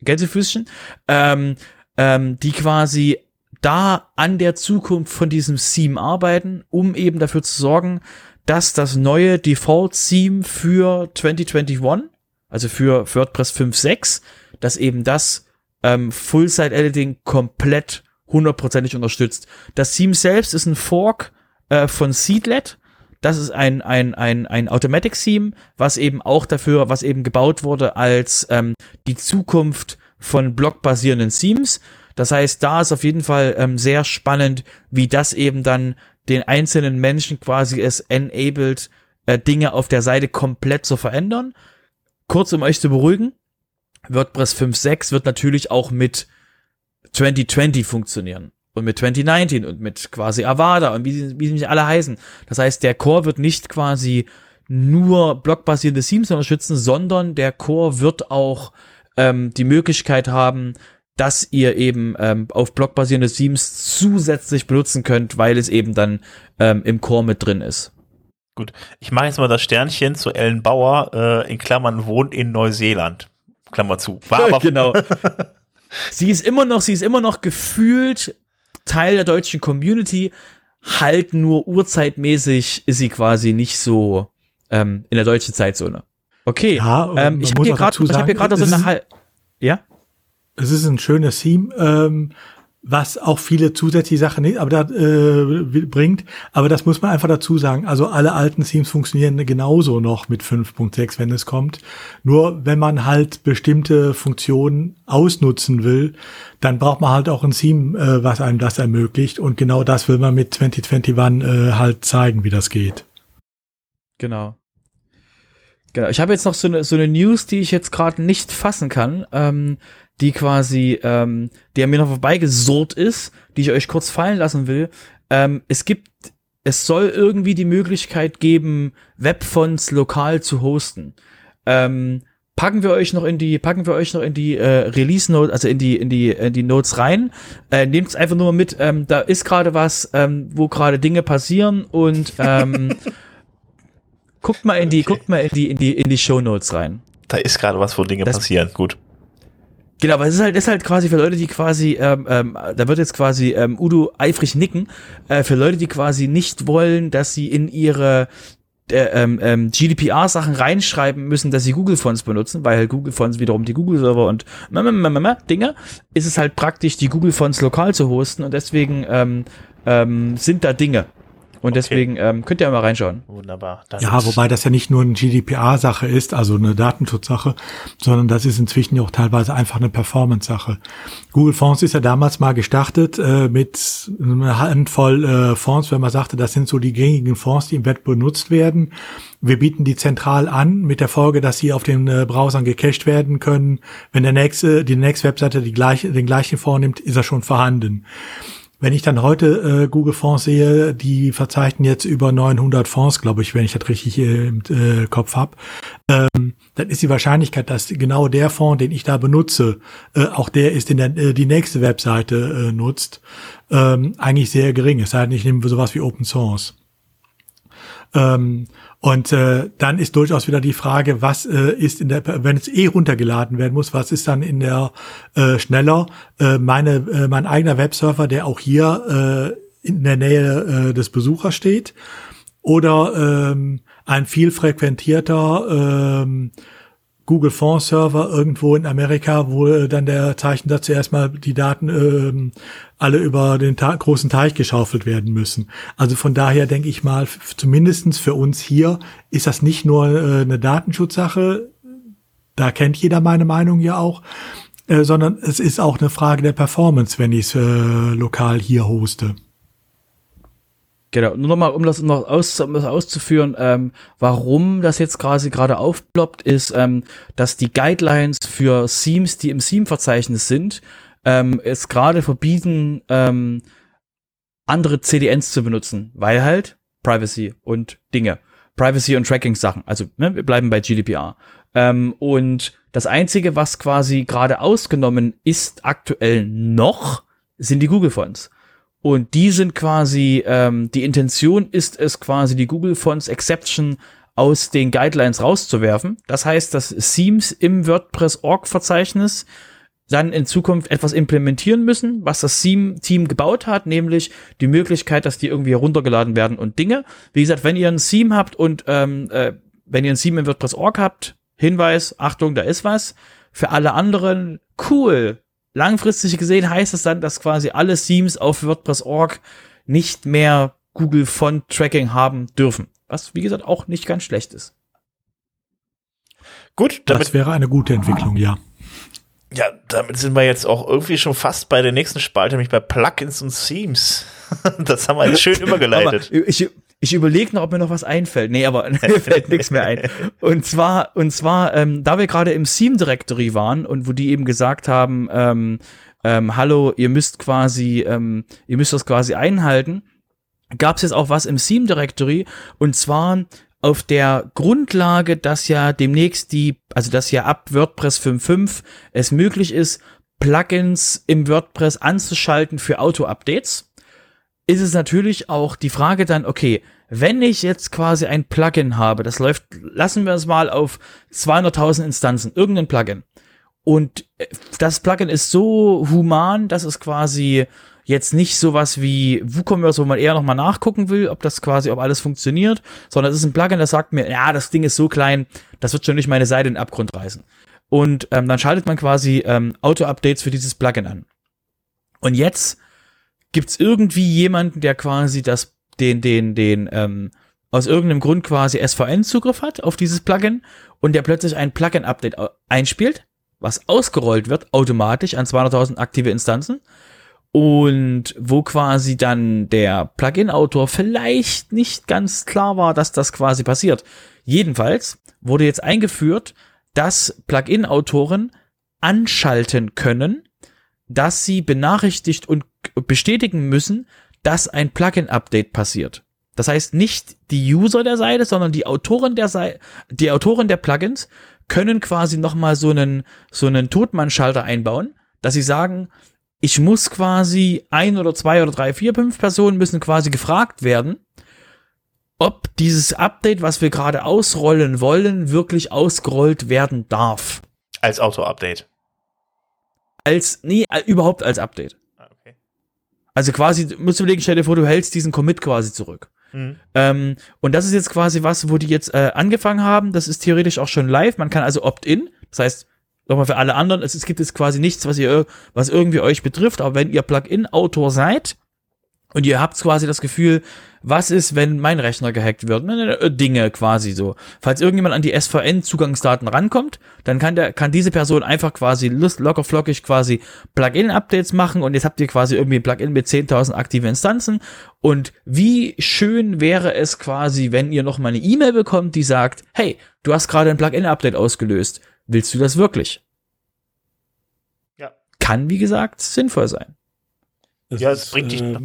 Gänsefüßchen, ähm, ähm, die quasi da an der Zukunft von diesem Theme arbeiten, um eben dafür zu sorgen, dass das neue Default-Theme für 2021, also für WordPress 5.6, dass eben das ähm, Full-Site-Editing komplett hundertprozentig unterstützt. Das Theme selbst ist ein Fork äh, von Seedlet. Das ist ein, ein, ein, ein Automatic-Theme, was eben auch dafür, was eben gebaut wurde als ähm, die Zukunft von blockbasierenden Themes. Das heißt, da ist auf jeden Fall ähm, sehr spannend, wie das eben dann den einzelnen Menschen quasi es enabled, äh, Dinge auf der Seite komplett zu verändern. Kurz, um euch zu beruhigen, WordPress 5.6 wird natürlich auch mit 2020 funktionieren und mit 2019 und mit quasi Avada und wie sie, wie sie nicht alle heißen. Das heißt, der Core wird nicht quasi nur blockbasierte Themes unterstützen, sondern der Core wird auch ähm, die Möglichkeit haben, dass ihr eben ähm, auf blockbasierende Themes zusätzlich benutzen könnt, weil es eben dann ähm, im Core mit drin ist. Gut, ich mache jetzt mal das Sternchen zu Ellen Bauer, äh, in Klammern wohnt in Neuseeland. Klammer zu. War aber genau. sie ist immer noch, sie ist immer noch gefühlt Teil der deutschen Community, halt nur urzeitmäßig ist sie quasi nicht so ähm, in der deutschen Zeitzone. Okay, ja, ähm, ich habe hier gerade hab hier gerade so eine Hal ja es ist ein schönes Theme, ähm, was auch viele zusätzliche Sachen nicht, aber da, äh, bringt. Aber das muss man einfach dazu sagen. Also alle alten Themes funktionieren genauso noch mit 5.6, wenn es kommt. Nur wenn man halt bestimmte Funktionen ausnutzen will, dann braucht man halt auch ein Theme, äh, was einem das ermöglicht. Und genau das will man mit 2021 äh, halt zeigen, wie das geht. Genau. Genau. Ich habe jetzt noch so eine, so eine News, die ich jetzt gerade nicht fassen kann. Ähm, die quasi, ähm, der mir noch vorbeigesurrt ist, die ich euch kurz fallen lassen will. Ähm, es gibt, es soll irgendwie die Möglichkeit geben, Webfonts lokal zu hosten. Ähm, packen wir euch noch in die, packen wir euch noch in die äh, Release Notes, also in die, in die, in die Notes rein. Äh, Nehmt es einfach nur mit. Ähm, da ist gerade was, ähm, wo gerade Dinge passieren und ähm, guckt mal in die, okay. guckt mal in die, in die, in die Show Notes rein. Da ist gerade was, wo Dinge das, passieren. Gut. Genau, aber es ist halt, ist halt quasi für Leute, die quasi, ähm, ähm, da wird jetzt quasi ähm, Udo eifrig nicken, äh, für Leute, die quasi nicht wollen, dass sie in ihre äh, ähm, ähm, GDPR-Sachen reinschreiben müssen, dass sie Google-Fonts benutzen, weil halt Google-Fonts wiederum die Google-Server und Dinge, ist es halt praktisch, die Google-Fonts lokal zu hosten und deswegen ähm, ähm, sind da Dinge. Und okay. deswegen ähm, könnt ihr mal reinschauen. Wunderbar. Dann ja, wobei das ja nicht nur eine GDPR-Sache ist, also eine Datenschutzsache, sondern das ist inzwischen ja auch teilweise einfach eine Performance-Sache. Google Fonts ist ja damals mal gestartet äh, mit einer Handvoll äh, Fonts, wenn man sagte, das sind so die gängigen Fonts, die im Web benutzt werden. Wir bieten die zentral an, mit der Folge, dass sie auf den äh, Browsern gecached werden können. Wenn der nächste, die nächste Webseite die gleiche, den gleichen vornimmt, ist er schon vorhanden. Wenn ich dann heute äh, Google Fonds sehe, die verzeichnen jetzt über 900 Fonds, glaube ich, wenn ich das richtig äh, im äh, Kopf habe, ähm, dann ist die Wahrscheinlichkeit, dass genau der Fonds, den ich da benutze, äh, auch der ist, den der, äh, die nächste Webseite äh, nutzt, ähm, eigentlich sehr gering. Es sei denn, ich nehme sowas wie Open Source. Ähm, und äh, dann ist durchaus wieder die Frage, was äh, ist in der, wenn es eh runtergeladen werden muss, was ist dann in der äh, schneller? Äh, meine, äh, mein eigener Webserver, der auch hier äh, in der Nähe äh, des Besuchers steht, oder ähm, ein viel frequentierter ähm, Google Fonds Server irgendwo in Amerika, wo äh, dann der Zeichensatz erstmal die Daten ähm, alle über den Ta großen Teich geschaufelt werden müssen. Also von daher denke ich mal, zumindestens für uns hier ist das nicht nur äh, eine Datenschutzsache, da kennt jeder meine Meinung ja auch, äh, sondern es ist auch eine Frage der Performance, wenn ich es äh, lokal hier hoste. Genau, nur nochmal, um das noch aus, um das auszuführen, ähm, warum das jetzt quasi gerade aufploppt, ist, ähm, dass die Guidelines für Themes, die im Theme-Verzeichnis sind, ähm, es gerade verbieten, ähm, andere CDNs zu benutzen, weil halt Privacy und Dinge. Privacy und Tracking-Sachen. Also, ne, wir bleiben bei GDPR. Ähm, und das Einzige, was quasi gerade ausgenommen ist aktuell noch, sind die Google-Fonts. Und die sind quasi, ähm, die Intention ist es quasi, die Google Fonts Exception aus den Guidelines rauszuwerfen. Das heißt, dass Themes im WordPress Org Verzeichnis dann in Zukunft etwas implementieren müssen, was das Theme-Team gebaut hat, nämlich die Möglichkeit, dass die irgendwie heruntergeladen werden und Dinge. Wie gesagt, wenn ihr ein Theme habt und ähm, äh, wenn ihr ein Theme in WordPress.org habt, Hinweis, Achtung, da ist was. Für alle anderen, cool. Langfristig gesehen heißt es dann, dass quasi alle Themes auf WordPress.org nicht mehr Google Font Tracking haben dürfen. Was, wie gesagt, auch nicht ganz schlecht ist. Gut, damit das wäre eine gute Entwicklung, ja. Ja, damit sind wir jetzt auch irgendwie schon fast bei der nächsten Spalte, nämlich bei Plugins und Themes. Das haben wir jetzt schön übergeleitet. ich, ich überlege noch, ob mir noch was einfällt. Nee, aber mir fällt nichts mehr ein. Und zwar, und zwar, ähm, da wir gerade im Theme Directory waren und wo die eben gesagt haben, ähm, ähm, hallo, ihr müsst quasi, ähm, ihr müsst das quasi einhalten, gab es jetzt auch was im Theme Directory und zwar auf der Grundlage, dass ja demnächst die, also dass ja ab WordPress 5.5 es möglich ist, Plugins im WordPress anzuschalten für Auto-Updates, ist es natürlich auch die Frage dann, okay, wenn ich jetzt quasi ein Plugin habe, das läuft, lassen wir es mal auf 200.000 Instanzen, irgendein Plugin. Und äh, das Plugin ist so human, dass es quasi jetzt nicht sowas wie WooCommerce, wo man eher nochmal nachgucken will, ob das quasi, ob alles funktioniert, sondern es ist ein Plugin, das sagt mir, ja, das Ding ist so klein, das wird schon nicht meine Seite in den Abgrund reißen. Und ähm, dann schaltet man quasi ähm, Auto-Updates für dieses Plugin an. Und jetzt gibt's irgendwie jemanden, der quasi das, den, den, den, ähm, aus irgendeinem Grund quasi SVN-Zugriff hat auf dieses Plugin und der plötzlich ein Plugin-Update einspielt, was ausgerollt wird automatisch an 200.000 aktive Instanzen und wo quasi dann der Plugin-Autor vielleicht nicht ganz klar war, dass das quasi passiert. Jedenfalls wurde jetzt eingeführt, dass Plugin-Autoren anschalten können, dass sie benachrichtigt und bestätigen müssen, dass ein Plugin-Update passiert. Das heißt, nicht die User der Seite, sondern die Autoren der Seite, die Autoren der Plugins können quasi nochmal so einen, so einen Totmannschalter einbauen, dass sie sagen, ich muss quasi ein oder zwei oder drei, vier, fünf Personen müssen quasi gefragt werden, ob dieses Update, was wir gerade ausrollen wollen, wirklich ausgerollt werden darf. Als Auto-Update. Als, nee, äh, überhaupt als Update. Ah, okay. Also quasi, musst du überlegen, stell dir vor, du hältst diesen Commit quasi zurück. Mhm. Ähm, und das ist jetzt quasi was, wo die jetzt äh, angefangen haben. Das ist theoretisch auch schon live. Man kann also opt-in. Das heißt, nochmal für alle anderen, es, es gibt jetzt quasi nichts, was ihr, was irgendwie euch betrifft, aber wenn ihr Plugin-Autor seid und ihr habt quasi das Gefühl, was ist, wenn mein Rechner gehackt wird? Äh, Dinge quasi so. Falls irgendjemand an die SVN-Zugangsdaten rankommt, dann kann der, kann diese Person einfach quasi locker flockig quasi Plugin-Updates machen und jetzt habt ihr quasi irgendwie ein Plugin mit 10.000 aktiven Instanzen und wie schön wäre es quasi, wenn ihr noch mal eine E-Mail bekommt, die sagt, hey, du hast gerade ein Plugin-Update ausgelöst Willst du das wirklich? Ja. Kann, wie gesagt, sinnvoll sein. Es ja, es bringt dich. Äh,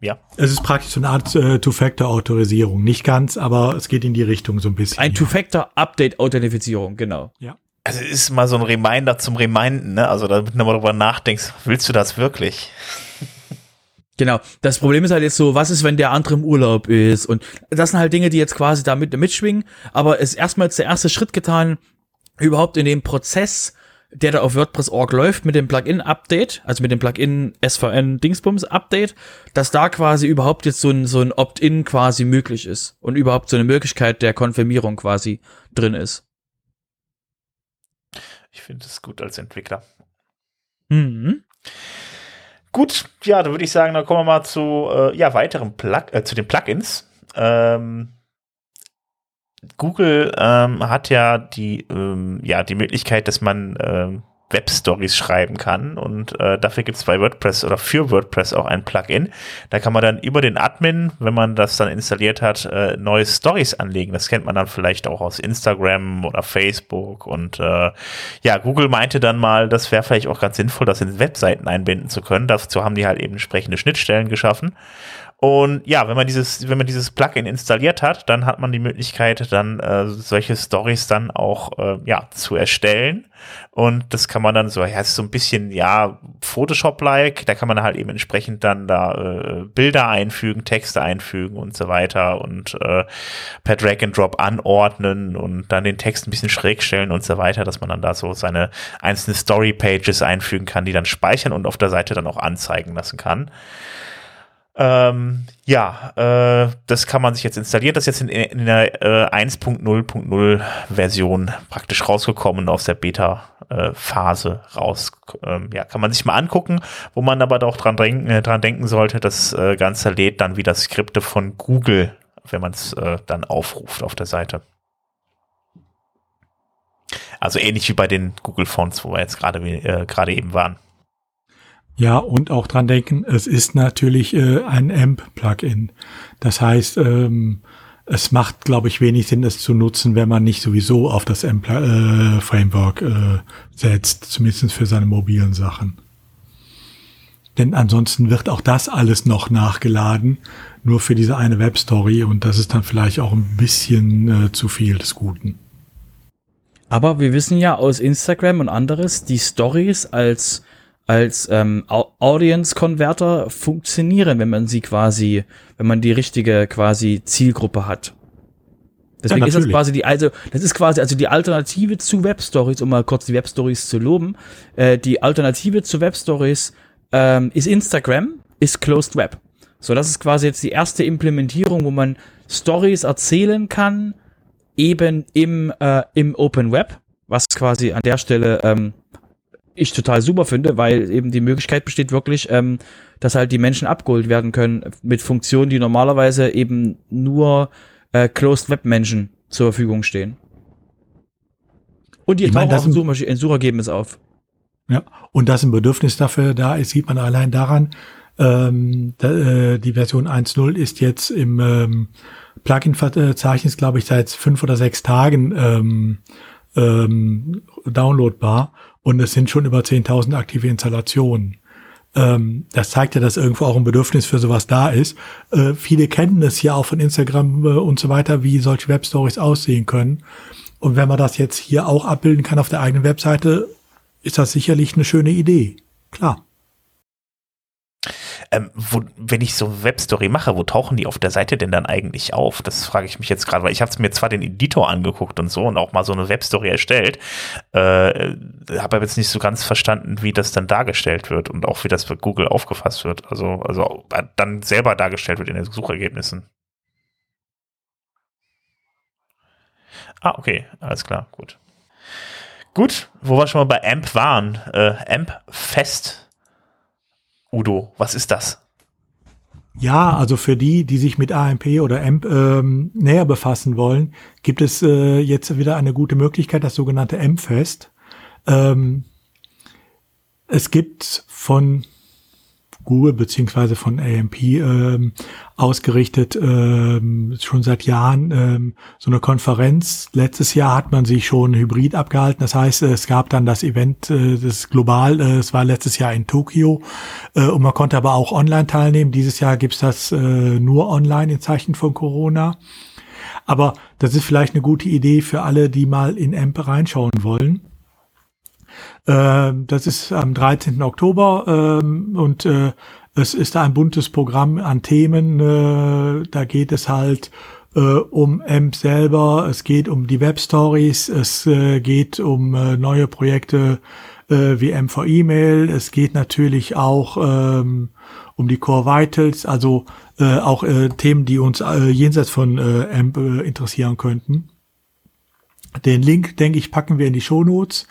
ja. Es ist praktisch so eine Art äh, Two-Factor-Autorisierung. Nicht ganz, aber es geht in die Richtung so ein bisschen. Ein Two-Factor-Update-Authentifizierung, genau. Ja. Also es ist mal so ein Reminder zum Reminden, ne? Also damit du mal drüber nachdenkst, willst du das wirklich? Genau. Das Problem ist halt jetzt so, was ist, wenn der andere im Urlaub ist? Und das sind halt Dinge, die jetzt quasi da mit, mitschwingen. Aber es ist erstmals der erste Schritt getan, überhaupt in dem Prozess, der da auf WordPress.org läuft mit dem Plugin-Update, also mit dem Plugin SVN Dingsbums Update, dass da quasi überhaupt jetzt so ein, so ein Opt-in quasi möglich ist und überhaupt so eine Möglichkeit der Konfirmierung quasi drin ist. Ich finde es gut als Entwickler. Mhm. Gut, ja, dann würde ich sagen, dann kommen wir mal zu äh, ja, weiteren Plug äh, zu den Plugins. Ähm, Google ähm, hat ja die, ähm, ja, die Möglichkeit, dass man ähm, Web-Stories schreiben kann und äh, dafür gibt es bei WordPress oder für WordPress auch ein Plugin. Da kann man dann über den Admin, wenn man das dann installiert hat, äh, neue Stories anlegen. Das kennt man dann vielleicht auch aus Instagram oder Facebook und äh, ja, Google meinte dann mal, das wäre vielleicht auch ganz sinnvoll, das in Webseiten einbinden zu können. Dazu haben die halt eben entsprechende Schnittstellen geschaffen. Und ja, wenn man dieses, wenn man dieses Plugin installiert hat, dann hat man die Möglichkeit, dann äh, solche Stories dann auch äh, ja zu erstellen. Und das kann man dann so, ja, ist so ein bisschen ja Photoshop-like. Da kann man halt eben entsprechend dann da äh, Bilder einfügen, Texte einfügen und so weiter und äh, per Drag and Drop anordnen und dann den Text ein bisschen schräg stellen und so weiter, dass man dann da so seine einzelnen Story-Pages einfügen kann, die dann speichern und auf der Seite dann auch anzeigen lassen kann. Ähm, ja, äh, das kann man sich jetzt installieren. Das ist jetzt in, in der äh, 1.0.0 Version praktisch rausgekommen aus der Beta-Phase äh, raus. Ähm, ja, kann man sich mal angucken, wo man aber doch dran denken, äh, dran denken sollte, das äh, Ganze lädt dann wieder Skripte von Google, wenn man es äh, dann aufruft auf der Seite. Also ähnlich wie bei den Google Fonts, wo wir jetzt gerade äh, gerade eben waren. Ja, und auch dran denken, es ist natürlich äh, ein AMP-Plugin. Das heißt, ähm, es macht, glaube ich, wenig Sinn, es zu nutzen, wenn man nicht sowieso auf das AMP-Framework äh, äh, setzt, zumindest für seine mobilen Sachen. Denn ansonsten wird auch das alles noch nachgeladen, nur für diese eine Webstory und das ist dann vielleicht auch ein bisschen äh, zu viel des Guten. Aber wir wissen ja aus Instagram und anderes, die Stories als als ähm, Audience-Converter funktionieren, wenn man sie quasi, wenn man die richtige quasi Zielgruppe hat. Deswegen ja, ist das quasi die, also das ist quasi also die Alternative zu Webstories, um mal kurz die Webstories zu loben. Äh, die Alternative zu Webstories ähm, ist Instagram, ist Closed Web. So, das ist quasi jetzt die erste Implementierung, wo man Stories erzählen kann, eben im äh, im Open Web, was quasi an der Stelle ähm, ich total super finde, weil eben die Möglichkeit besteht wirklich, ähm, dass halt die Menschen abgeholt werden können mit Funktionen, die normalerweise eben nur äh, Closed Web Menschen zur Verfügung stehen. Und die ich meine, das ein, ein Suchergebnis auf. Ja, und dass ein Bedürfnis dafür da ist, sieht man allein daran, ähm, da, äh, die Version 1.0 ist jetzt im ähm, Plugin-Verzeichnis, glaube ich, seit fünf oder sechs Tagen ähm, ähm, downloadbar und es sind schon über 10.000 aktive Installationen. Ähm, das zeigt ja, dass irgendwo auch ein Bedürfnis für sowas da ist. Äh, viele kennen es ja auch von Instagram äh, und so weiter, wie solche Webstories aussehen können. Und wenn man das jetzt hier auch abbilden kann auf der eigenen Webseite, ist das sicherlich eine schöne Idee. Klar. Ähm, wo, wenn ich so Webstory mache, wo tauchen die auf der Seite denn dann eigentlich auf? Das frage ich mich jetzt gerade, weil ich habe mir zwar den Editor angeguckt und so und auch mal so eine Webstory erstellt, äh, habe aber jetzt nicht so ganz verstanden, wie das dann dargestellt wird und auch wie das für Google aufgefasst wird. Also, also äh, dann selber dargestellt wird in den Suchergebnissen. Ah, okay, alles klar, gut. Gut, wo wir schon mal bei AMP waren, äh, AMP Fest Udo, was ist das? Ja, also für die, die sich mit AMP oder AMP ähm, näher befassen wollen, gibt es äh, jetzt wieder eine gute Möglichkeit, das sogenannte AMP-Fest. Ähm, es gibt von Google beziehungsweise von AMP ähm, ausgerichtet, ähm, schon seit Jahren ähm, so eine Konferenz. Letztes Jahr hat man sich schon hybrid abgehalten. Das heißt, es gab dann das Event, äh, das global, äh, es war letztes Jahr in Tokio äh, und man konnte aber auch online teilnehmen. Dieses Jahr gibt's das äh, nur online in Zeichen von Corona. Aber das ist vielleicht eine gute Idee für alle, die mal in AMP reinschauen wollen. Ähm, das ist am 13. Oktober ähm, und äh, es ist ein buntes Programm an Themen. Äh, da geht es halt äh, um AMP selber, es geht um die Web Stories, es geht um neue Projekte wie M for E-Mail, es geht natürlich auch ähm, um die Core Vitals, also auch Themen, die uns jenseits von AMP interessieren könnten. Den Link, denke ich, packen wir in die Show Notes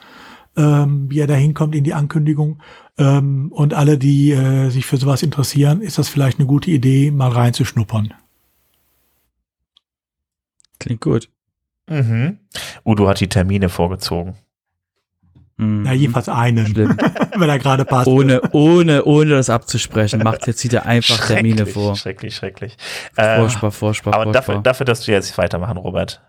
ähm, wie er da hinkommt in die Ankündigung. Ähm, und alle, die äh, sich für sowas interessieren, ist das vielleicht eine gute Idee, mal reinzuschnuppern. Klingt gut. Mhm. Udo hat die Termine vorgezogen. Mhm. Ja, jedenfalls einen, wenn er gerade passt. Ohne, ohne, ohne das abzusprechen, macht jetzt zieht er einfach Termine vor. Schrecklich, schrecklich. Äh, furchtbar, furchtbar, aber Dafür, dafür, dass du jetzt weitermachen, Robert.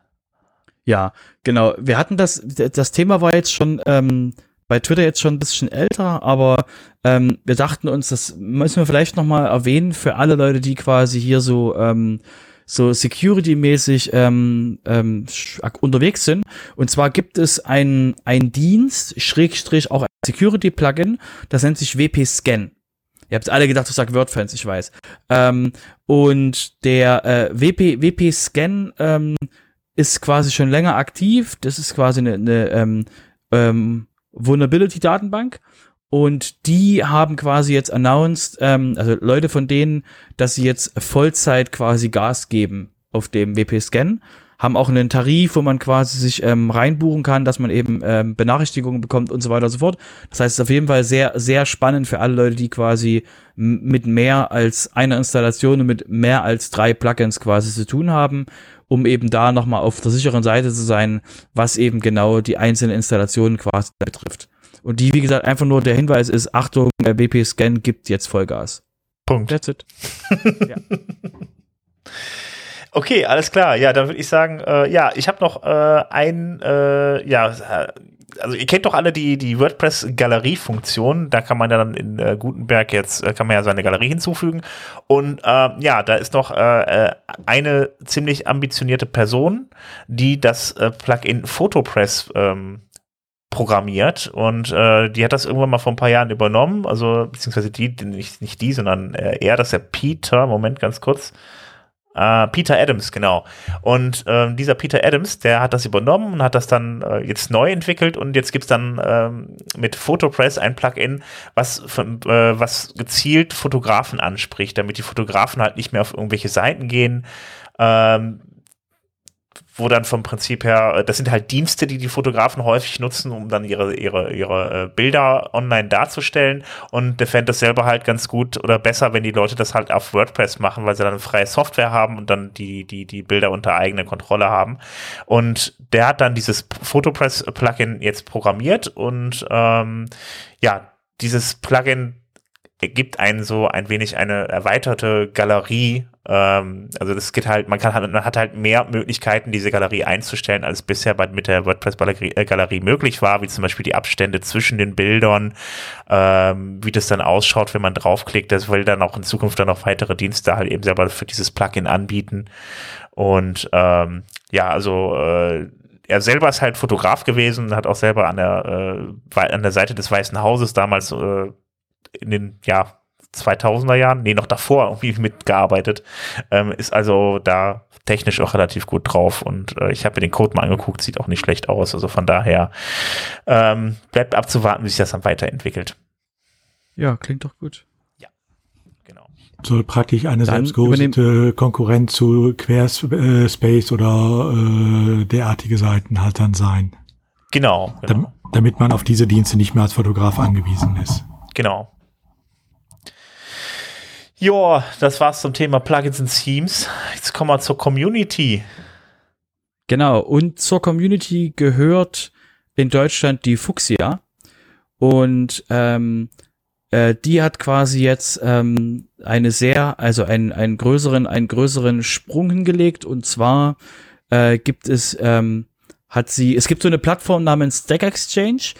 Ja, genau. Wir hatten das, das Thema war jetzt schon ähm, bei Twitter jetzt schon ein bisschen älter, aber ähm, wir dachten uns, das müssen wir vielleicht nochmal erwähnen für alle Leute, die quasi hier so ähm, so security-mäßig ähm, ähm, unterwegs sind. Und zwar gibt es ein, ein Dienst, Schrägstrich auch ein Security-Plugin, das nennt sich WP-Scan. Ihr habt alle gedacht, ich sag WordFans, ich weiß. Ähm, und der äh, WP, WP-Scan ähm, ist quasi schon länger aktiv. Das ist quasi eine, eine ähm, ähm, Vulnerability-Datenbank. Und die haben quasi jetzt announced, ähm, also Leute von denen, dass sie jetzt Vollzeit quasi Gas geben auf dem WP-Scan haben auch einen Tarif, wo man quasi sich ähm, reinbuchen kann, dass man eben ähm, Benachrichtigungen bekommt und so weiter und so fort. Das heißt, es ist auf jeden Fall sehr, sehr spannend für alle Leute, die quasi mit mehr als einer Installation und mit mehr als drei Plugins quasi zu tun haben, um eben da nochmal auf der sicheren Seite zu sein, was eben genau die einzelnen Installationen quasi betrifft. Und die, wie gesagt, einfach nur der Hinweis ist, Achtung, der BP-Scan gibt jetzt Vollgas. Punkt. That's it. ja. Okay, alles klar. Ja, dann würde ich sagen, äh, ja, ich habe noch äh, ein, äh, ja, also ihr kennt doch alle die, die WordPress-Galerie-Funktion. Da kann man dann in äh, Gutenberg jetzt, äh, kann man ja seine Galerie hinzufügen. Und äh, ja, da ist noch äh, äh eine ziemlich ambitionierte Person, die das äh, Plugin PhotoPress ähm, programmiert und äh, die hat das irgendwann mal vor ein paar Jahren übernommen, also beziehungsweise die, nicht, nicht die, sondern äh, er, das ist der Peter, Moment ganz kurz, Uh, Peter Adams, genau. Und ähm, dieser Peter Adams, der hat das übernommen und hat das dann äh, jetzt neu entwickelt und jetzt gibt's dann ähm, mit PhotoPress ein Plugin, was, von, äh, was gezielt Fotografen anspricht, damit die Fotografen halt nicht mehr auf irgendwelche Seiten gehen, ähm, wo dann vom Prinzip her, äh, das sind halt Dienste, die die Fotografen häufig nutzen, um dann ihre, ihre, ihre äh, Bilder online darzustellen. Und der fände das selber halt ganz gut oder besser, wenn die Leute das halt auf WordPress machen, weil sie dann freie Software haben und dann die, die, die Bilder unter eigener Kontrolle haben. Und der hat dann dieses Photopress-Plugin jetzt programmiert und ähm, ja, dieses Plugin gibt einen so ein wenig eine erweiterte Galerie. Ähm, also das geht halt, man kann halt, man hat halt mehr Möglichkeiten, diese Galerie einzustellen, als bisher bei, mit der WordPress-Galerie äh, möglich war, wie zum Beispiel die Abstände zwischen den Bildern, ähm, wie das dann ausschaut, wenn man draufklickt. Das will dann auch in Zukunft dann noch weitere Dienste halt eben selber für dieses Plugin anbieten. Und ähm, ja, also äh, er selber ist halt Fotograf gewesen, hat auch selber an der, äh, an der Seite des Weißen Hauses damals äh, in den, ja, 2000er Jahren, nee, noch davor irgendwie mitgearbeitet, ähm, ist also da technisch auch relativ gut drauf und äh, ich habe mir den Code mal angeguckt, sieht auch nicht schlecht aus, also von daher ähm, bleibt abzuwarten, wie sich das dann weiterentwickelt. Ja, klingt doch gut. Ja, genau. Soll praktisch eine selbstgehostete Konkurrenz zu Querspace oder äh, derartige Seiten halt dann sein. Genau, genau. Damit man auf diese Dienste nicht mehr als Fotograf angewiesen ist. Genau. Ja, das war's zum Thema Plugins und Themes. Jetzt kommen wir zur Community. Genau, und zur Community gehört in Deutschland die Fuchsia. Und ähm, äh, die hat quasi jetzt ähm, eine sehr, also einen, einen größeren, einen größeren Sprung hingelegt. Und zwar äh, gibt es, ähm, hat sie, es gibt so eine Plattform namens Stack Exchange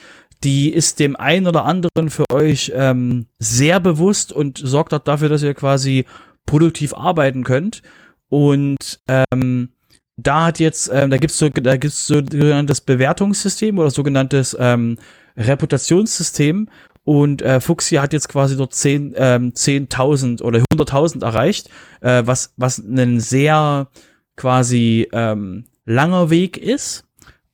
die ist dem einen oder anderen für euch ähm, sehr bewusst und sorgt auch dafür, dass ihr quasi produktiv arbeiten könnt. Und ähm, da hat jetzt, ähm, da gibt's so, da gibt's so sogenanntes Bewertungssystem oder sogenanntes ähm, Reputationssystem. Und äh, Fuchsia hat jetzt quasi dort 10, ähm, 10.000 oder 100.000 erreicht, äh, was, was ein sehr quasi ähm, langer Weg ist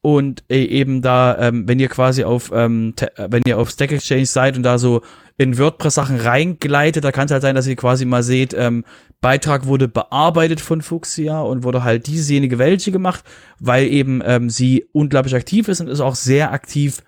und äh, eben da, ähm, wenn ihr quasi auf, ähm, wenn ihr auf Stack Exchange seid und da so in WordPress Sachen reingleitet, da kann es halt sein, dass ihr quasi mal seht, ähm, Beitrag wurde bearbeitet von Fuchsia und wurde halt diesejenige welche gemacht, weil eben ähm, sie unglaublich aktiv ist und ist auch sehr aktiv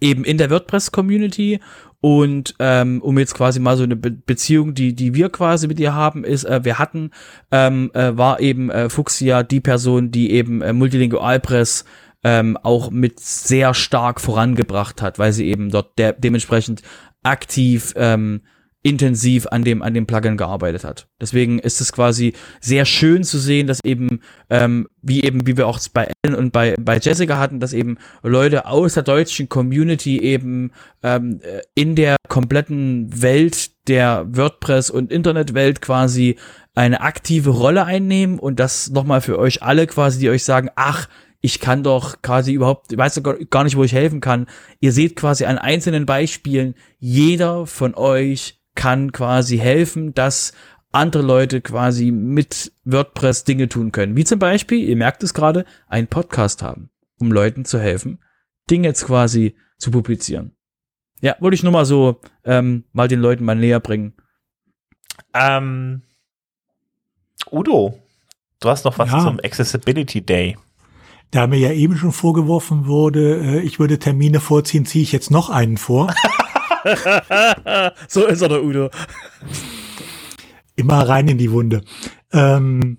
eben in der WordPress Community und ähm, um jetzt quasi mal so eine Be Beziehung, die die wir quasi mit ihr haben, ist, äh, wir hatten, ähm, äh, war eben äh, Fuchsia die Person, die eben äh, Multilingualpress ähm, auch mit sehr stark vorangebracht hat, weil sie eben dort der, dementsprechend aktiv ähm, intensiv an dem an dem Plugin gearbeitet hat. Deswegen ist es quasi sehr schön zu sehen, dass eben ähm, wie eben wie wir auch bei Ellen und bei bei Jessica hatten, dass eben Leute aus der deutschen Community eben ähm, in der kompletten Welt der WordPress und Internetwelt quasi eine aktive Rolle einnehmen und das nochmal für euch alle quasi, die euch sagen, ach, ich kann doch quasi überhaupt, ich weiß gar nicht, wo ich helfen kann. Ihr seht quasi an einzelnen Beispielen, jeder von euch kann quasi helfen, dass andere Leute quasi mit WordPress Dinge tun können. Wie zum Beispiel, ihr merkt es gerade, einen Podcast haben, um Leuten zu helfen, Dinge jetzt quasi zu publizieren. Ja, wollte ich nur mal so ähm, mal den Leuten mal näher bringen. Ähm, Udo, du hast noch was ja. zum Accessibility Day. Da mir ja eben schon vorgeworfen wurde, äh, ich würde Termine vorziehen, ziehe ich jetzt noch einen vor. so ist er, der Udo. Immer rein in die Wunde. Ähm,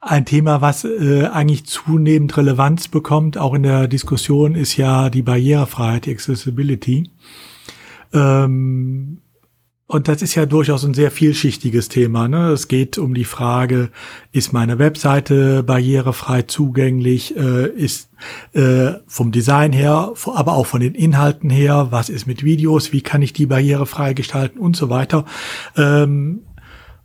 ein Thema, was äh, eigentlich zunehmend Relevanz bekommt, auch in der Diskussion, ist ja die Barrierefreiheit, die Accessibility. Ähm, und das ist ja durchaus ein sehr vielschichtiges Thema. Ne? Es geht um die Frage, ist meine Webseite barrierefrei zugänglich, äh, ist äh, vom Design her, aber auch von den Inhalten her, was ist mit Videos, wie kann ich die barrierefrei gestalten und so weiter. Ähm,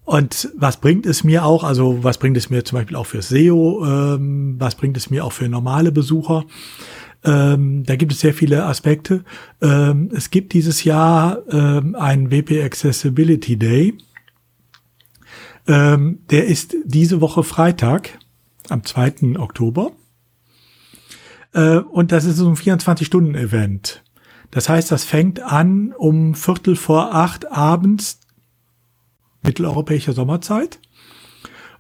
und was bringt es mir auch, also was bringt es mir zum Beispiel auch für SEO, ähm, was bringt es mir auch für normale Besucher? Ähm, da gibt es sehr viele Aspekte. Ähm, es gibt dieses Jahr ähm, einen WP Accessibility Day. Ähm, der ist diese Woche Freitag, am 2. Oktober. Äh, und das ist so ein 24-Stunden-Event. Das heißt, das fängt an um Viertel vor acht abends mitteleuropäischer Sommerzeit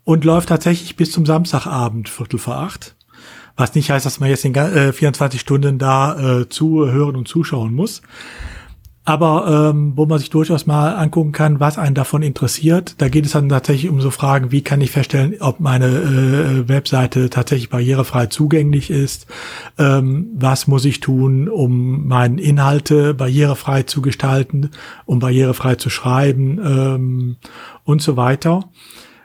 und läuft tatsächlich bis zum Samstagabend, Viertel vor acht. Was nicht heißt, dass man jetzt in äh, 24 Stunden da äh, zuhören und zuschauen muss. Aber ähm, wo man sich durchaus mal angucken kann, was einen davon interessiert, da geht es dann tatsächlich um so Fragen, wie kann ich feststellen, ob meine äh, Webseite tatsächlich barrierefrei zugänglich ist, ähm, was muss ich tun, um meine Inhalte barrierefrei zu gestalten, um barrierefrei zu schreiben ähm, und so weiter.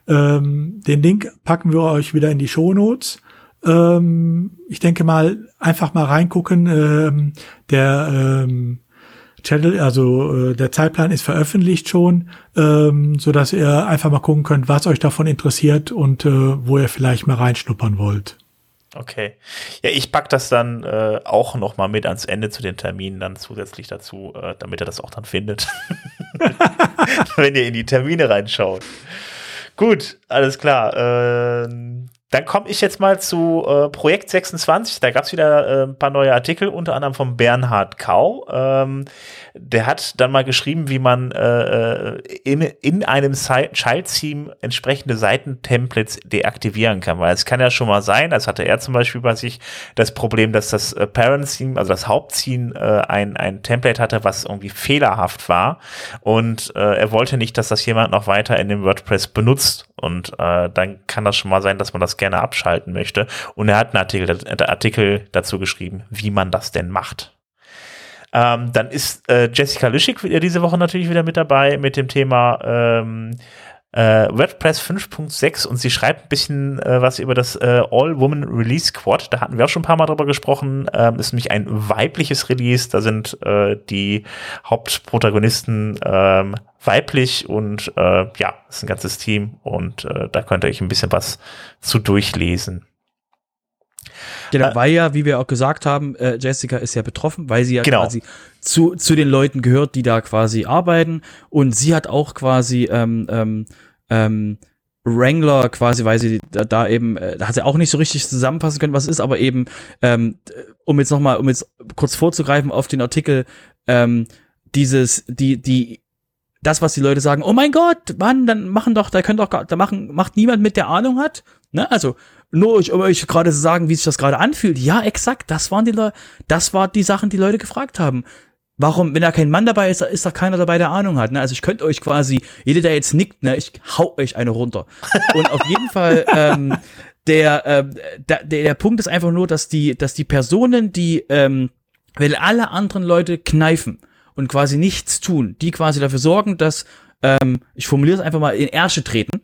Ähm, den Link packen wir euch wieder in die Show Notes. Ähm, ich denke mal, einfach mal reingucken. Ähm, der ähm, Channel, also äh, der Zeitplan ist veröffentlicht schon, ähm, so dass ihr einfach mal gucken könnt, was euch davon interessiert und äh, wo ihr vielleicht mal reinschnuppern wollt. Okay. Ja, ich pack das dann äh, auch noch mal mit ans Ende zu den Terminen dann zusätzlich dazu, äh, damit ihr das auch dann findet. Wenn ihr in die Termine reinschaut. Gut, alles klar. Äh, dann komme ich jetzt mal zu äh, Projekt 26. Da gab es wieder äh, ein paar neue Artikel, unter anderem von Bernhard Kau. Ähm, der hat dann mal geschrieben, wie man äh, äh in, in einem Child-Theme entsprechende Seitentemplates deaktivieren kann. Weil es kann ja schon mal sein, das hatte er zum Beispiel bei sich, das Problem, dass das äh, Parent-Theme, also das Haupttheme, äh, ein, ein Template hatte, was irgendwie fehlerhaft war. Und äh, er wollte nicht, dass das jemand noch weiter in dem WordPress benutzt. Und äh, dann kann das schon mal sein, dass man das gerne abschalten möchte. Und er hat einen Artikel, Artikel dazu geschrieben, wie man das denn macht. Ähm, dann ist äh, Jessica Lischig diese Woche natürlich wieder mit dabei mit dem Thema ähm, äh, WordPress 5.6 und sie schreibt ein bisschen äh, was über das äh, All-Woman Release Squad. Da hatten wir auch schon ein paar Mal drüber gesprochen. Ähm, ist nämlich ein weibliches Release. Da sind äh, die Hauptprotagonisten ähm, weiblich und äh, ja, ist ein ganzes Team und äh, da könnt ihr euch ein bisschen was zu durchlesen. Genau, äh, weil ja, wie wir auch gesagt haben, äh, Jessica ist ja betroffen, weil sie ja genau. quasi zu, zu den Leuten gehört, die da quasi arbeiten. Und sie hat auch quasi ähm, ähm, ähm, Wrangler quasi, weil sie da, da eben, äh, da hat sie auch nicht so richtig zusammenfassen können, was es ist, aber eben, ähm, um jetzt nochmal, um jetzt kurz vorzugreifen auf den Artikel, ähm, dieses, die, die, das, was die Leute sagen, oh mein Gott, Mann, dann machen doch, da können doch, da machen, macht niemand mit, der Ahnung hat. Ne? Also, nur um euch gerade zu sagen, wie sich das gerade anfühlt. Ja, exakt, das waren die Leute, das war die Sachen, die Leute gefragt haben. Warum, wenn da kein Mann dabei ist, ist da keiner dabei, der Ahnung hat. Ne? Also ich könnte euch quasi, jeder, der jetzt nickt, ne, ich hau euch eine runter. Und auf jeden Fall, ähm, der, äh, der, der Punkt ist einfach nur, dass die, dass die Personen, die, ähm, wenn alle anderen Leute kneifen und quasi nichts tun, die quasi dafür sorgen, dass, ähm, ich formuliere es einfach mal, in Ärsche treten,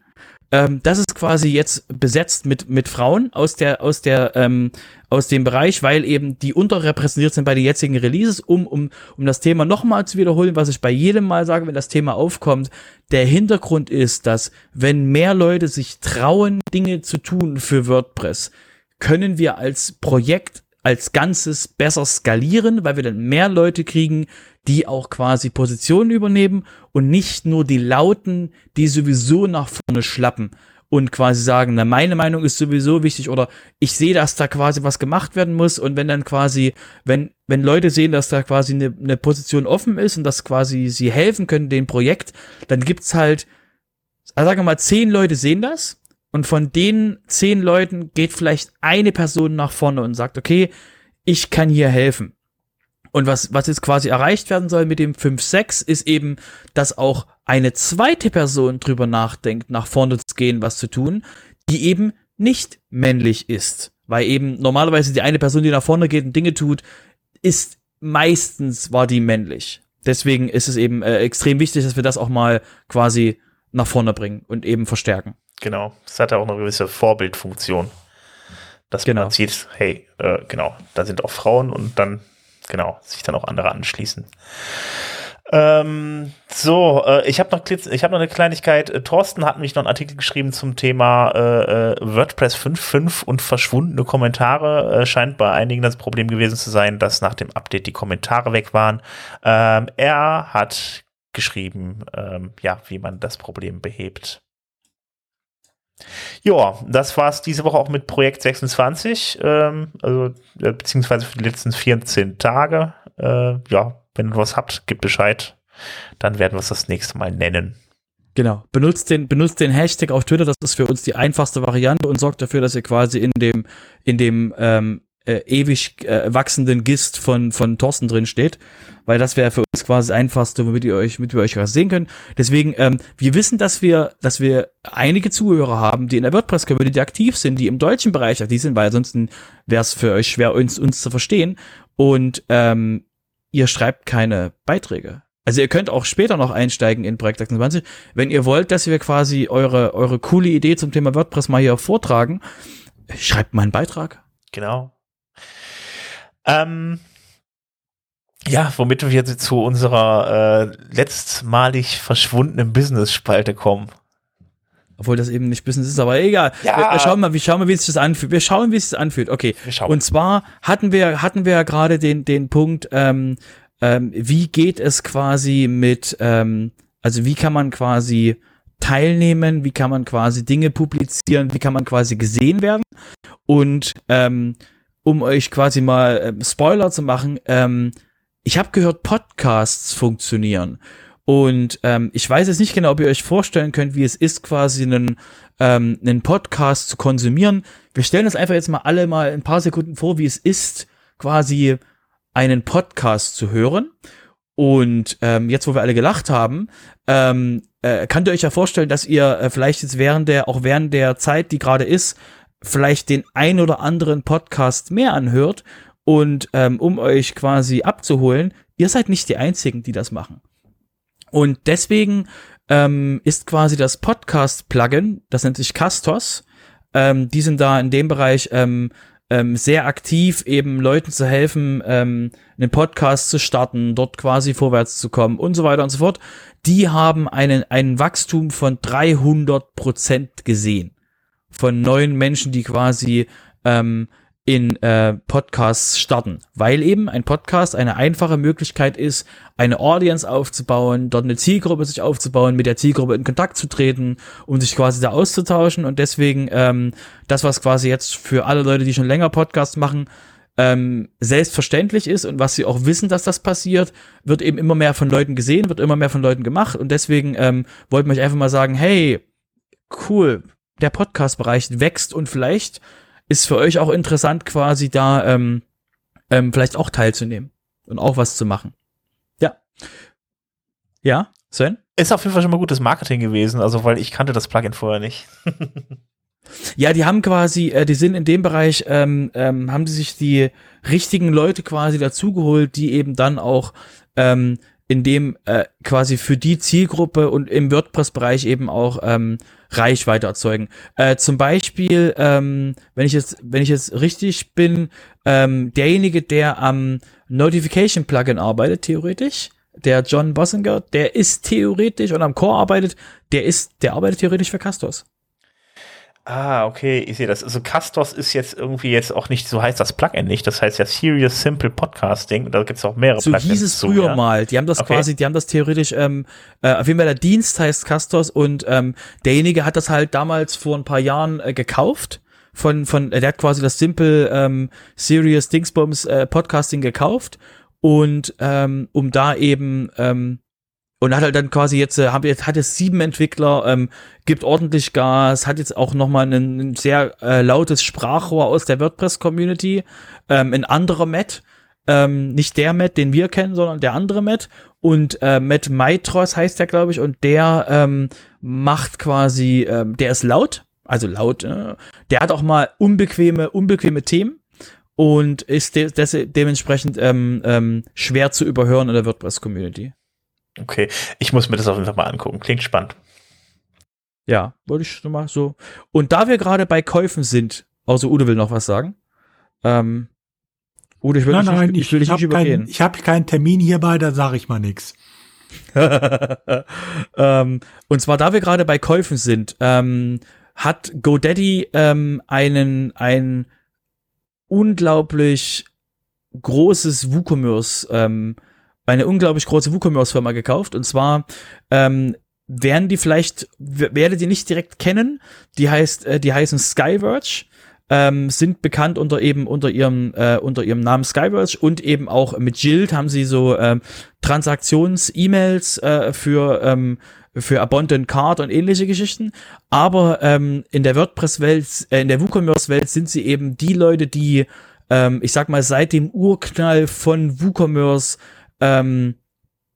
ähm, das ist quasi jetzt besetzt mit, mit Frauen aus der, aus der, ähm, aus dem Bereich, weil eben die unterrepräsentiert sind bei den jetzigen Releases, um, um, um das Thema nochmal zu wiederholen, was ich bei jedem Mal sage, wenn das Thema aufkommt. Der Hintergrund ist, dass wenn mehr Leute sich trauen, Dinge zu tun für WordPress, können wir als Projekt als Ganzes besser skalieren, weil wir dann mehr Leute kriegen, die auch quasi Positionen übernehmen und nicht nur die Lauten, die sowieso nach vorne schlappen und quasi sagen, na, meine Meinung ist sowieso wichtig oder ich sehe, dass da quasi was gemacht werden muss. Und wenn dann quasi, wenn, wenn Leute sehen, dass da quasi eine, eine Position offen ist und dass quasi sie helfen können dem Projekt, dann gibt's halt, also sagen wir mal, zehn Leute sehen das und von den zehn Leuten geht vielleicht eine Person nach vorne und sagt, okay, ich kann hier helfen. Und was, was jetzt quasi erreicht werden soll mit dem 5-6 ist eben, dass auch eine zweite Person drüber nachdenkt, nach vorne zu gehen, was zu tun, die eben nicht männlich ist. Weil eben normalerweise die eine Person, die nach vorne geht und Dinge tut, ist meistens war die männlich. Deswegen ist es eben äh, extrem wichtig, dass wir das auch mal quasi nach vorne bringen und eben verstärken. Genau. Es hat ja auch eine gewisse Vorbildfunktion. Dass genau. man sieht, hey, äh, genau, da sind auch Frauen und dann genau, sich dann auch andere anschließen. Ähm, so, äh, ich habe noch, ich hab noch eine Kleinigkeit. Thorsten hat mich noch einen Artikel geschrieben zum Thema äh, äh WordPress 5.5 und verschwundene Kommentare. Äh, scheint bei einigen das Problem gewesen zu sein, dass nach dem Update die Kommentare weg waren. Ähm, er hat geschrieben, ähm, ja, wie man das Problem behebt. Ja, das war's diese Woche auch mit Projekt 26, ähm, also äh, beziehungsweise für die letzten 14 Tage. Äh, ja, wenn ihr was habt, gebt Bescheid. Dann werden wir es das nächste Mal nennen. Genau. Benutzt den, benutzt den Hashtag auf Twitter, das ist für uns die einfachste Variante und sorgt dafür, dass ihr quasi in dem, in dem ähm, äh, ewig äh, wachsenden Gist von, von Thorsten drin steht, weil das wäre für uns quasi das einfachste, womit ihr euch, mit wir euch was sehen könnt. Deswegen, ähm, wir wissen, dass wir, dass wir einige Zuhörer haben, die in der WordPress-Community aktiv sind, die im deutschen Bereich aktiv sind, weil ansonsten wäre es für euch schwer, uns, uns zu verstehen. Und ähm, ihr schreibt keine Beiträge. Also ihr könnt auch später noch einsteigen in Projekt 26. Wenn ihr wollt, dass wir quasi eure, eure coole Idee zum Thema WordPress mal hier vortragen, schreibt mal einen Beitrag. Genau. Ähm, ja, womit wir jetzt zu unserer äh, letztmalig verschwundenen Business-Spalte kommen. Obwohl das eben nicht Business ist, aber egal. Ja. Wir, wir, schauen mal, wir schauen mal, wie sich das anfühlt. Wir schauen, wie es sich anfühlt. Okay. Und zwar hatten wir, hatten wir ja gerade den, den Punkt, ähm, ähm, wie geht es quasi mit, ähm, also wie kann man quasi teilnehmen, wie kann man quasi Dinge publizieren, wie kann man quasi gesehen werden. Und ähm, um euch quasi mal äh, Spoiler zu machen, ähm, ich habe gehört, Podcasts funktionieren. Und ähm, ich weiß jetzt nicht genau, ob ihr euch vorstellen könnt, wie es ist, quasi einen, ähm, einen Podcast zu konsumieren. Wir stellen uns einfach jetzt mal alle mal ein paar Sekunden vor, wie es ist, quasi einen Podcast zu hören. Und ähm, jetzt, wo wir alle gelacht haben, ähm, äh, könnt ihr euch ja vorstellen, dass ihr äh, vielleicht jetzt während der, auch während der Zeit, die gerade ist, vielleicht den ein oder anderen Podcast mehr anhört und ähm, um euch quasi abzuholen, ihr seid nicht die Einzigen, die das machen. Und deswegen ähm, ist quasi das Podcast-Plugin, das nennt sich Castos, ähm, die sind da in dem Bereich ähm, ähm, sehr aktiv, eben Leuten zu helfen, ähm, einen Podcast zu starten, dort quasi vorwärts zu kommen und so weiter und so fort. Die haben einen, einen Wachstum von 300 Prozent gesehen von neuen Menschen, die quasi ähm, in äh, Podcasts starten, weil eben ein Podcast eine einfache Möglichkeit ist, eine Audience aufzubauen, dort eine Zielgruppe sich aufzubauen, mit der Zielgruppe in Kontakt zu treten, um sich quasi da auszutauschen. Und deswegen ähm, das, was quasi jetzt für alle Leute, die schon länger Podcasts machen, ähm, selbstverständlich ist und was sie auch wissen, dass das passiert, wird eben immer mehr von Leuten gesehen, wird immer mehr von Leuten gemacht. Und deswegen ähm, wollten wir euch einfach mal sagen, hey, cool, der Podcast-Bereich wächst und vielleicht ist für euch auch interessant, quasi da ähm, ähm, vielleicht auch teilzunehmen und auch was zu machen. Ja. Ja, Sven? Ist auf jeden Fall schon mal gutes Marketing gewesen, also weil ich kannte das Plugin vorher nicht. ja, die haben quasi, äh, die sind in dem Bereich, ähm, ähm, haben die sich die richtigen Leute quasi dazugeholt, die eben dann auch ähm, in dem äh, quasi für die Zielgruppe und im WordPress-Bereich eben auch ähm, Reichweite erzeugen. Äh, zum Beispiel, ähm, wenn ich jetzt, wenn ich jetzt richtig bin, ähm, derjenige, der am Notification Plugin arbeitet, theoretisch, der John Bossinger, der ist theoretisch und am Core arbeitet, der ist, der arbeitet theoretisch für Castos. Ah, okay, ich sehe das. Also Castos ist jetzt irgendwie jetzt auch nicht, so heißt das Plugin nicht, das heißt ja Serious Simple Podcasting und da gibt es auch mehrere so Plugins. hieß es früher ja. mal. Die haben das okay. quasi, die haben das theoretisch, ähm, äh, auf jeden Fall der Dienst heißt Castos und ähm, derjenige hat das halt damals vor ein paar Jahren äh, gekauft von, von, äh, der hat quasi das Simple ähm, Serious Dingsbums äh, Podcasting gekauft und ähm, um da eben ähm, und hat halt dann quasi jetzt, äh, hat jetzt, hat jetzt sieben Entwickler, ähm, gibt ordentlich Gas, hat jetzt auch nochmal ein, ein sehr äh, lautes Sprachrohr aus der WordPress-Community, ähm, ein anderer Matt, ähm, nicht der Matt, den wir kennen, sondern der andere Matt und äh, Matt Maitros heißt der, glaube ich, und der ähm, macht quasi, ähm, der ist laut, also laut, äh, der hat auch mal unbequeme, unbequeme Themen und ist de de dementsprechend ähm, ähm, schwer zu überhören in der WordPress-Community. Okay, ich muss mir das auf jeden Fall mal angucken. Klingt spannend. Ja, wollte ich schon mal so. Und da wir gerade bei Käufen sind, außer Ude will noch was sagen. Ähm, Ude, ich will nein, nein, nicht, ich, will dich nicht übergehen. Kein, ich habe keinen Termin hierbei, da sage ich mal nichts. ähm, und zwar, da wir gerade bei Käufen sind, ähm, hat GoDaddy ähm, einen ein unglaublich großes WooCommerce ähm, eine unglaublich große WooCommerce-Firma gekauft. Und zwar ähm, werden die vielleicht, werdet ihr nicht direkt kennen. Die heißt, äh, die heißen Skyverge. Ähm, sind bekannt unter eben unter ihrem äh, unter ihrem Namen Skyverge und eben auch mit Jilt haben sie so ähm, Transaktions-E-Mails äh, für ähm, für Abundant Card und ähnliche Geschichten. Aber ähm, in der WordPress-Welt, äh, in der WooCommerce-Welt sind sie eben die Leute, die, ähm, ich sag mal, seit dem Urknall von WooCommerce ähm,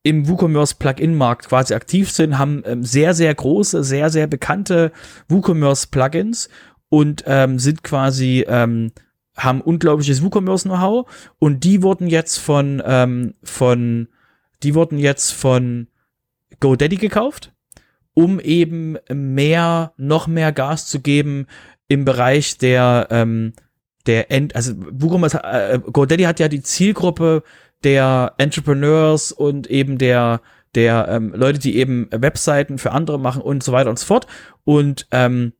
im WooCommerce Plugin-Markt quasi aktiv sind, haben ähm, sehr, sehr große, sehr, sehr bekannte WooCommerce Plugins und ähm, sind quasi, ähm, haben unglaubliches WooCommerce-Know-how. Und die wurden jetzt von, ähm, von, die wurden jetzt von GoDaddy gekauft, um eben mehr, noch mehr Gas zu geben im Bereich der, ähm, der End, also WooCommerce, äh, GoDaddy hat ja die Zielgruppe der Entrepreneurs und eben der der ähm, Leute, die eben Webseiten für andere machen und so weiter und so fort. Und ähm,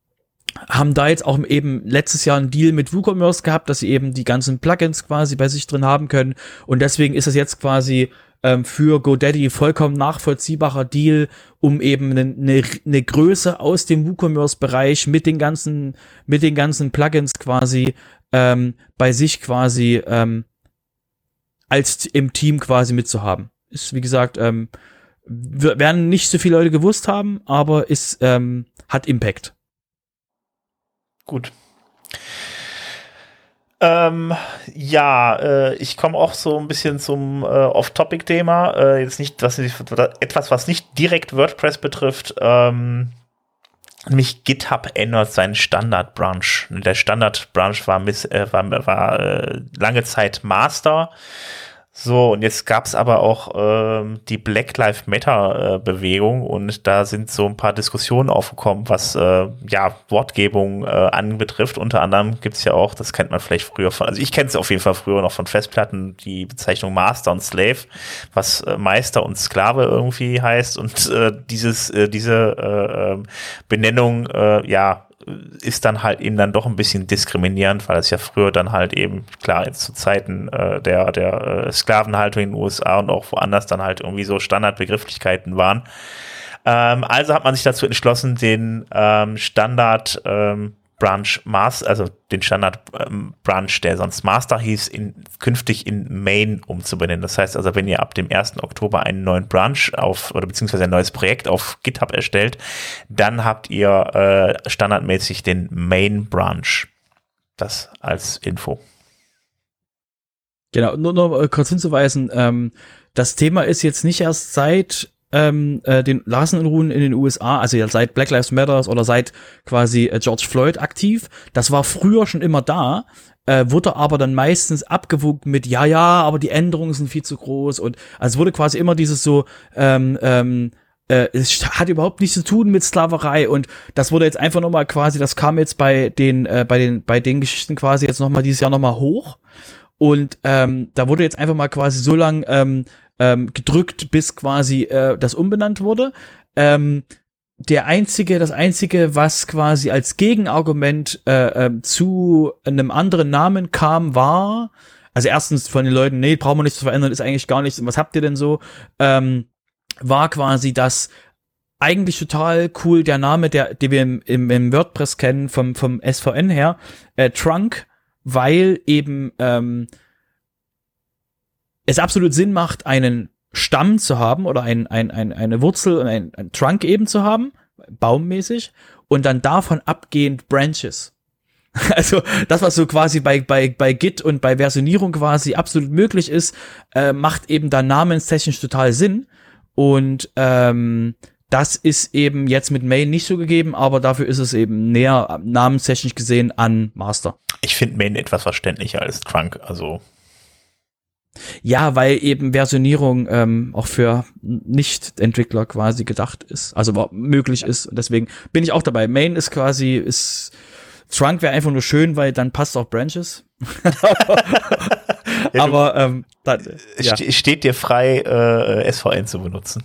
haben da jetzt auch eben letztes Jahr einen Deal mit WooCommerce gehabt, dass sie eben die ganzen Plugins quasi bei sich drin haben können. Und deswegen ist das jetzt quasi ähm, für GoDaddy vollkommen nachvollziehbarer Deal, um eben eine, eine, eine Größe aus dem WooCommerce-Bereich mit den ganzen, mit den ganzen Plugins quasi ähm, bei sich quasi ähm, als im Team quasi mitzuhaben. Ist, wie gesagt, ähm, werden nicht so viele Leute gewusst haben, aber ist, ähm, hat Impact. Gut. Ähm, ja, äh, ich komme auch so ein bisschen zum äh, Off-Topic-Thema. Äh, jetzt nicht, was, etwas, was nicht direkt WordPress betrifft. Ähm, nämlich GitHub ändert seinen Standard-Branch. Der Standard-Branch war, miss, äh, war, war äh, lange Zeit Master. So, und jetzt gab's aber auch ähm, die Black Lives Matter äh, und da sind so ein paar Diskussionen aufgekommen, was äh, ja Wortgebung äh, anbetrifft. Unter anderem gibt's ja auch, das kennt man vielleicht früher von, also ich kenne es auf jeden Fall früher noch von Festplatten, die Bezeichnung Master und Slave, was äh, Meister und Sklave irgendwie heißt und äh, dieses äh, diese äh, ähm, Benennung äh, ja ist dann halt eben dann doch ein bisschen diskriminierend, weil es ja früher dann halt eben, klar, jetzt zu Zeiten äh, der, der äh, Sklavenhaltung in den USA und auch woanders dann halt irgendwie so Standardbegrifflichkeiten waren. Ähm, also hat man sich dazu entschlossen, den ähm, Standard ähm, Branch Master, also den Standard ähm, Branch, der sonst Master hieß, in, künftig in Main umzubenennen. Das heißt also, wenn ihr ab dem 1. Oktober einen neuen Branch auf oder beziehungsweise ein neues Projekt auf GitHub erstellt, dann habt ihr äh, standardmäßig den Main Branch. Das als Info. Genau, nur noch äh, kurz hinzuweisen, ähm, das Thema ist jetzt nicht erst seit ähm, äh, den Rasenunruhen in den USA, also ja seit Black Lives Matters oder seit quasi äh, George Floyd aktiv. Das war früher schon immer da. äh, wurde aber dann meistens abgewogen mit, ja, ja, aber die Änderungen sind viel zu groß und also wurde quasi immer dieses so, ähm, ähm, äh, es hat überhaupt nichts zu tun mit Sklaverei und das wurde jetzt einfach nochmal quasi, das kam jetzt bei den, äh, bei den, bei den Geschichten quasi jetzt nochmal dieses Jahr nochmal hoch und ähm, da wurde jetzt einfach mal quasi so lang ähm, ähm, gedrückt, bis quasi äh, das umbenannt wurde. Ähm, der einzige, das einzige, was quasi als Gegenargument äh, äh, zu einem anderen Namen kam, war, also erstens von den Leuten, nee, brauchen wir nichts zu verändern, ist eigentlich gar nichts. Was habt ihr denn so? Ähm, war quasi das eigentlich total cool der Name, der, den wir im, im, im WordPress kennen vom vom SVN her, äh, Trunk, weil eben ähm, es absolut Sinn macht, einen Stamm zu haben oder ein, ein, ein, eine Wurzel und ein, ein Trunk eben zu haben, baummäßig, und dann davon abgehend Branches. Also das, was so quasi bei, bei, bei Git und bei Versionierung quasi absolut möglich ist, äh, macht eben dann namenstechnisch total Sinn. Und ähm, das ist eben jetzt mit Main nicht so gegeben, aber dafür ist es eben näher namenstechnisch gesehen an Master. Ich finde Main etwas verständlicher als Trunk, also ja, weil eben Versionierung ähm, auch für Nicht-Entwickler quasi gedacht ist, also möglich ist. Und deswegen bin ich auch dabei. Main ist quasi, ist Trunk wäre einfach nur schön, weil dann passt auch Branches. Ja, aber ähm, dann, ja. Ste- steht dir frei, äh, SVN zu benutzen.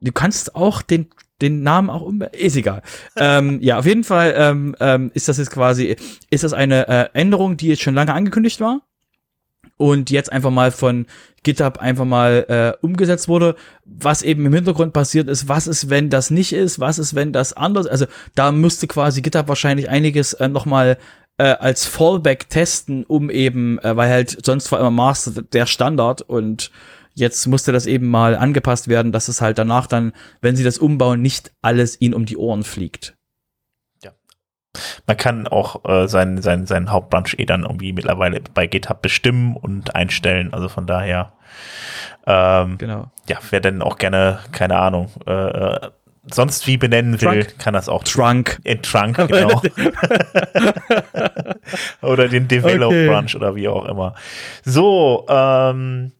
du kannst auch den den Namen auch um ist egal. ähm, ja, auf jeden Fall ähm, ähm, ist das jetzt quasi ist das eine äh, Änderung, die jetzt schon lange angekündigt war und jetzt einfach mal von GitHub einfach mal äh, umgesetzt wurde. Was eben im Hintergrund passiert ist, was ist, wenn das nicht ist, was ist, wenn das anders, also da müsste quasi GitHub wahrscheinlich einiges äh, nochmal äh, als Fallback testen, um eben, äh, weil halt sonst war immer Master der Standard und jetzt musste das eben mal angepasst werden, dass es halt danach dann, wenn sie das umbauen, nicht alles ihnen um die Ohren fliegt. Man kann auch äh, seinen, seinen, seinen Hauptbranch eh dann irgendwie mittlerweile bei GitHub bestimmen und einstellen. Also von daher, ähm, Genau. ja, wer denn auch gerne, keine Ahnung, äh, äh, sonst wie benennen will, Trunk. kann das auch Trunk. in Trunk, genau. oder den Develop Okay. Branch oder wie auch immer. So, ähm,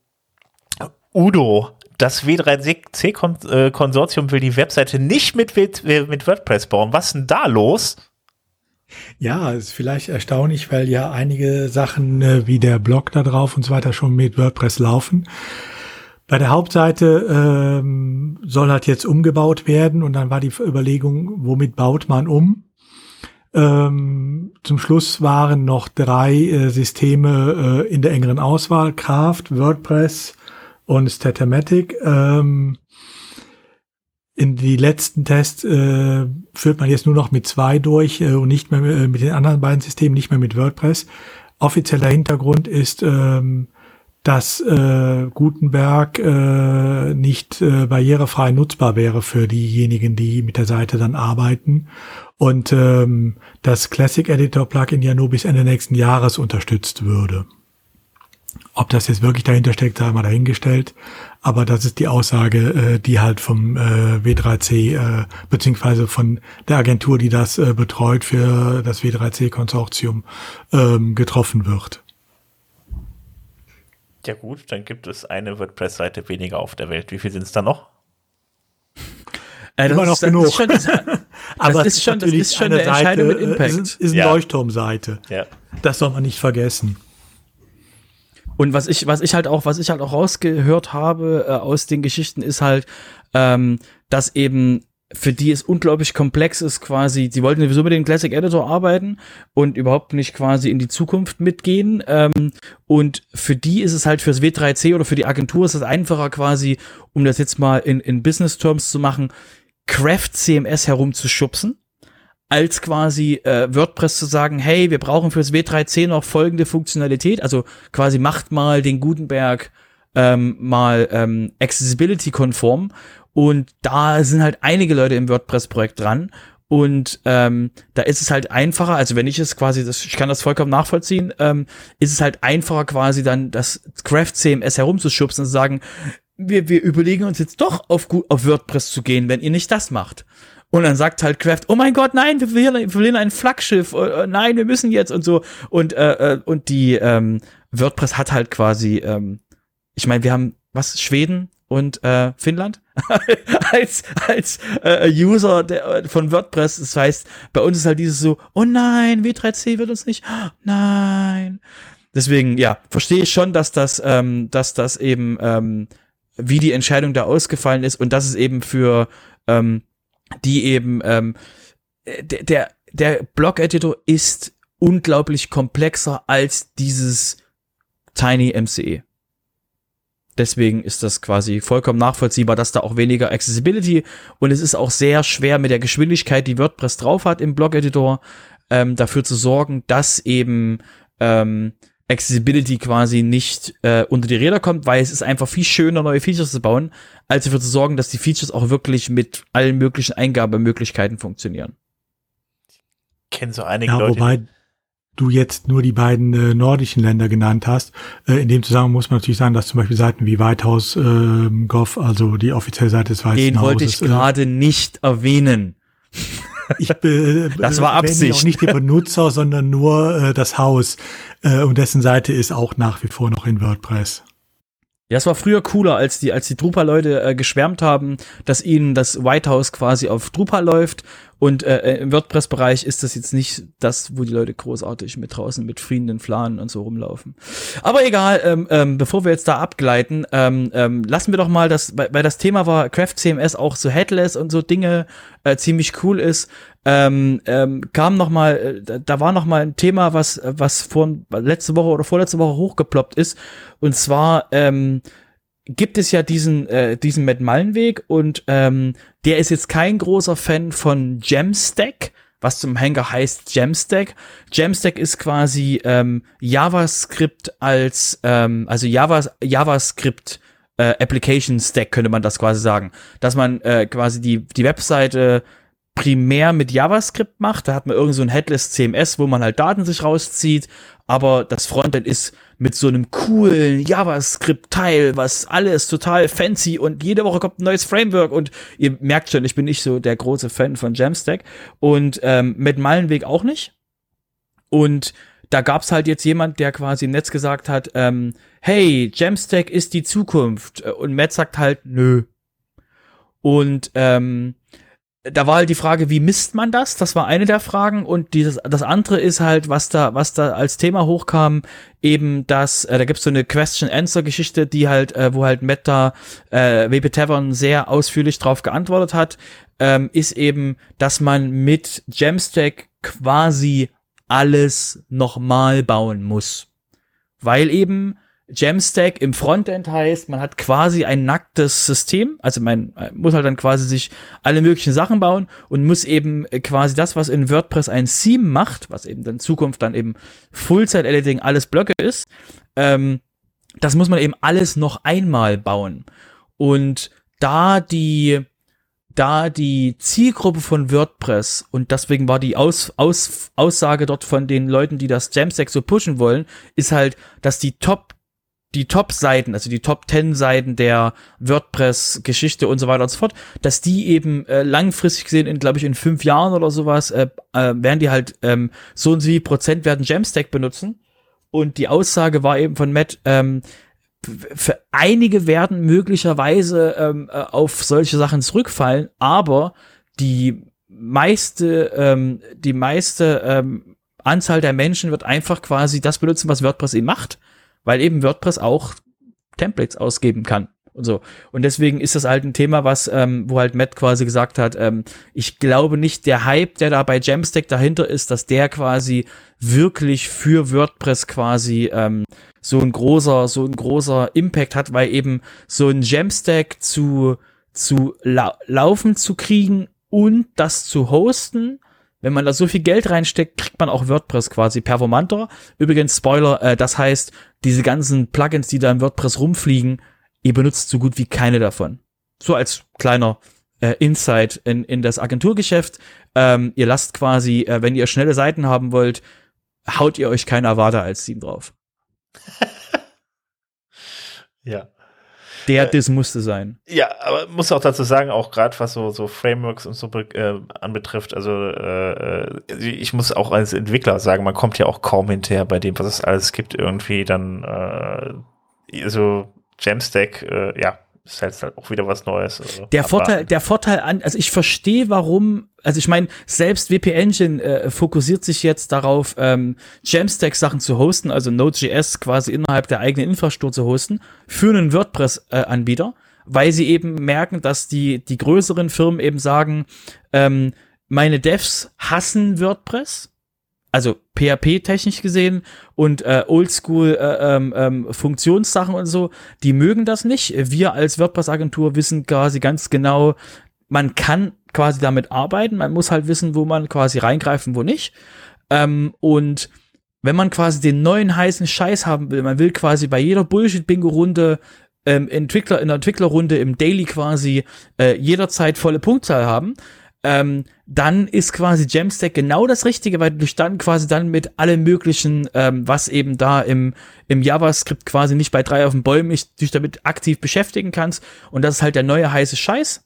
Udo, das W3C-Konsortium will die Webseite nicht mit, mit WordPress bauen. Was ist denn da los? Ja, ist vielleicht erstaunlich, weil ja einige Sachen äh, wie der Blog da drauf und so weiter schon mit WordPress laufen. Bei der Hauptseite ähm, soll halt jetzt umgebaut werden und dann war die Überlegung, womit baut man um? Ähm, zum Schluss waren noch drei äh, Systeme äh, in der engeren Auswahl, Craft, WordPress und Statamatic. Ähm, in die letzten Tests äh, führt man jetzt nur noch mit zwei durch äh, und nicht mehr äh, mit den anderen beiden Systemen, nicht mehr mit WordPress. Offizieller Hintergrund ist, ähm, dass äh, Gutenberg äh, nicht äh, barrierefrei nutzbar wäre für diejenigen, die mit der Seite dann arbeiten und ähm, das Classic Editor Plugin ja nur bis Ende nächsten Jahres unterstützt würde. Ob das jetzt wirklich dahinter steckt, sei mal dahingestellt. Aber das ist die Aussage, äh, die halt vom äh, W3C äh, beziehungsweise von der Agentur, die das äh, betreut für das W3C-Konsortium ähm, getroffen wird. Ja gut, dann gibt es eine WordPress-Seite weniger auf der Welt. Wie viel sind es da noch? Äh, Immer noch ist, das genug. Ist schon, das, Aber ist schon- das ist schon eine eine Entscheidung mit Impact. Ist, ist eine Ja. Leuchtturmseite. Ja. Das soll man nicht vergessen. Und was ich, was ich halt auch, was ich halt auch rausgehört habe äh, aus den Geschichten, ist halt, ähm, dass eben für die es unglaublich komplex ist, quasi, die wollten sowieso mit dem Classic Editor arbeiten und überhaupt nicht quasi in die Zukunft mitgehen. Ähm, und für die ist es halt fürs W3C oder für die Agentur ist es einfacher quasi, um das jetzt mal in, in Business Terms zu machen, Craft CMS herumzuschubsen als quasi äh, WordPress zu sagen, hey, wir brauchen fürs W3C noch folgende Funktionalität, also quasi macht mal den Gutenberg ähm, mal ähm, accessibility-konform. Und da sind halt einige Leute im WordPress-Projekt dran. Und ähm, da ist es halt einfacher, also wenn ich es quasi, das, ich kann das vollkommen nachvollziehen, ähm, ist es halt einfacher quasi dann das Craft CMS herumzuschubsen und zu sagen, wir, wir überlegen uns jetzt doch auf, auf WordPress zu gehen, wenn ihr nicht das macht. Und dann sagt halt Kraft, oh mein Gott, nein, wir verlieren, wir verlieren ein Flaggschiff, uh, nein, wir müssen jetzt und so. Und, äh, äh, und die ähm, WordPress hat halt quasi, ähm, ich meine, wir haben was, Schweden und äh, Finnland als, als äh, User der, von WordPress. Das heißt, bei uns ist halt dieses so, oh nein, W3C wird uns nicht, nein. Deswegen, ja, verstehe ich schon, dass das, ähm, dass das eben, ähm, wie die Entscheidung da ausgefallen ist und dass es eben für ähm, die eben ähm, der, der, der Blog-Editor ist unglaublich komplexer als dieses Tiny MCE. Deswegen ist das quasi vollkommen nachvollziehbar, dass da auch weniger Accessibility und es ist auch sehr schwer mit der Geschwindigkeit, die WordPress drauf hat im Blog-Editor, ähm, dafür zu sorgen, dass eben ähm, Accessibility quasi nicht äh, unter die Räder kommt, weil es ist einfach viel schöner, neue Features zu bauen, als dafür zu sorgen, dass die Features auch wirklich mit allen möglichen Eingabemöglichkeiten funktionieren. Ich kenne so einige ja, Leute. Wobei du jetzt nur die beiden äh, nordischen Länder genannt hast. Äh, in dem Zusammenhang muss man natürlich sagen, dass zum Beispiel Seiten wie Whitehouse äh, Gov, also die offizielle Seite des Weißen Den wollte ich äh, gerade nicht erwähnen. Ich äh, das war Absicht. auch nicht die Benutzer, sondern nur äh, das Haus. Äh, und dessen Seite ist auch nach wie vor noch in WordPress. Ja, es war früher cooler, als die, als die Drupal-Leute äh, geschwärmt haben, dass ihnen das White House quasi auf Drupal läuft und äh, äh, im WordPress-Bereich ist das jetzt nicht das, wo die Leute großartig mit draußen mit friedenden Flanen und so rumlaufen. Aber egal, ähm, ähm, bevor wir jetzt da abgleiten, ähm, ähm, lassen wir doch mal das, weil, weil das Thema war Craft CMS auch so headless und so Dinge äh, ziemlich cool ist. Ähm, ähm, kam noch mal, äh, da war noch mal ein Thema, was was vor letzte Woche oder vorletzte Woche hochgeploppt ist, und zwar ähm, gibt es ja diesen, äh, diesen Matt Mullenweg und ähm, der ist jetzt kein großer Fan von Jamstack, was zum Hänger heißt Jamstack. Jamstack ist quasi ähm, JavaScript als, ähm, also Java, JavaScript äh, Application Stack könnte man das quasi sagen, dass man äh, quasi die, die Webseite primär mit JavaScript macht. Da hat man irgend so ein Headless CMS, wo man halt Daten sich rauszieht, aber das Frontend ist mit so einem coolen JavaScript-Teil, was alles total fancy und jede Woche kommt ein neues Framework und ihr merkt schon, ich bin nicht so der große Fan von Jamstack und ähm, mit Meilenweg auch nicht. Und da gab's halt jetzt jemand, der quasi im Netz gesagt hat, ähm, hey, Jamstack ist die Zukunft und Matt sagt halt, nö. Und ähm, da war halt die Frage, wie misst man das? Das war eine der Fragen und dieses, das andere ist halt, was da, was da als Thema hochkam, eben dass, äh, da gibt's so eine Question-Answer-Geschichte, die halt, äh, wo halt Meta, äh, WP Tavern sehr ausführlich drauf geantwortet hat, ähm, ist eben, dass man mit Jamstack quasi alles nochmal bauen muss. Weil eben Jamstack im Frontend heißt, man hat quasi ein nacktes System, also man muss halt dann quasi sich alle möglichen Sachen bauen und muss eben quasi das, was in WordPress ein Theme macht, was eben in Zukunft dann eben Full-Site-Editing alles Blöcke ist, ähm, das muss man eben alles noch einmal bauen. Und da die, da die Zielgruppe von WordPress und deswegen war die Aus, Aus, Aussage dort von den Leuten, die das Jamstack so pushen wollen, ist halt, dass die Top die Top-Seiten, also die Top-10-Seiten der WordPress-Geschichte und so weiter und so fort, dass die eben äh, langfristig gesehen, in glaube ich in fünf Jahren oder sowas, äh, äh, werden die halt ähm, so und so viel Prozent werden Jamstack benutzen. Und die Aussage war eben von Matt, ähm, für einige werden möglicherweise ähm, äh, auf solche Sachen zurückfallen, aber die meiste, ähm, die meiste ähm, Anzahl der Menschen wird einfach quasi das benutzen, was WordPress eben macht weil eben WordPress auch Templates ausgeben kann und so. Und deswegen ist das halt ein Thema, was, ähm, wo halt Matt quasi gesagt hat, ähm, ich glaube nicht, der Hype, der da bei Jamstack dahinter ist, dass der quasi wirklich für WordPress quasi ähm, so ein großer, so ein großer Impact hat, weil eben so ein Jamstack zu, zu lau laufen zu kriegen und das zu hosten, wenn man da so viel Geld reinsteckt, kriegt man auch WordPress quasi performanter. Übrigens, Spoiler, äh, das heißt, diese ganzen Plugins, die da im WordPress rumfliegen, ihr benutzt so gut wie keine davon. So als kleiner äh, Insight in, in das Agenturgeschäft. Ähm, ihr lasst quasi, äh, wenn ihr schnelle Seiten haben wollt, haut ihr euch kein Avada als Team drauf. ja. Der Diss musste sein. Ja, aber muss auch dazu sagen, auch gerade was so, so Frameworks und so äh, anbetrifft, also äh, ich muss auch als Entwickler sagen, man kommt ja auch kaum hinterher bei dem, was es alles gibt, irgendwie dann äh, so Jamstack, äh, ja, ist halt, halt auch wieder was Neues. Also der Vorteil, der Vorteil an, also ich verstehe, warum, also ich meine, selbst WP Engine äh, fokussiert sich jetzt darauf, ähm, Jamstack-Sachen zu hosten, also Node.js quasi innerhalb der eigenen Infrastruktur zu hosten, für einen WordPress-Anbieter, äh, weil sie eben merken, dass die, die größeren Firmen eben sagen, ähm, meine Devs hassen WordPress, also PHP-technisch gesehen und äh, Oldschool äh, ähm, ähm, Funktionssachen und so, die mögen das nicht. Wir als WordPress-Agentur wissen quasi ganz genau, man kann quasi damit arbeiten, man muss halt wissen, wo man quasi reingreifen, wo nicht. Ähm, und wenn man quasi den neuen heißen Scheiß haben will, man will quasi bei jeder Bullshit-Bingo-Runde ähm, Entwickler in der Entwicklerrunde im Daily quasi äh, jederzeit volle Punktzahl haben, ähm, dann ist quasi Jamstack genau das Richtige, weil du dich dann quasi dann mit allem möglichen, ähm, was eben da im, im JavaScript quasi nicht bei drei auf den Bäumen ist, dich damit aktiv beschäftigen kannst. Und das ist halt der neue heiße Scheiß.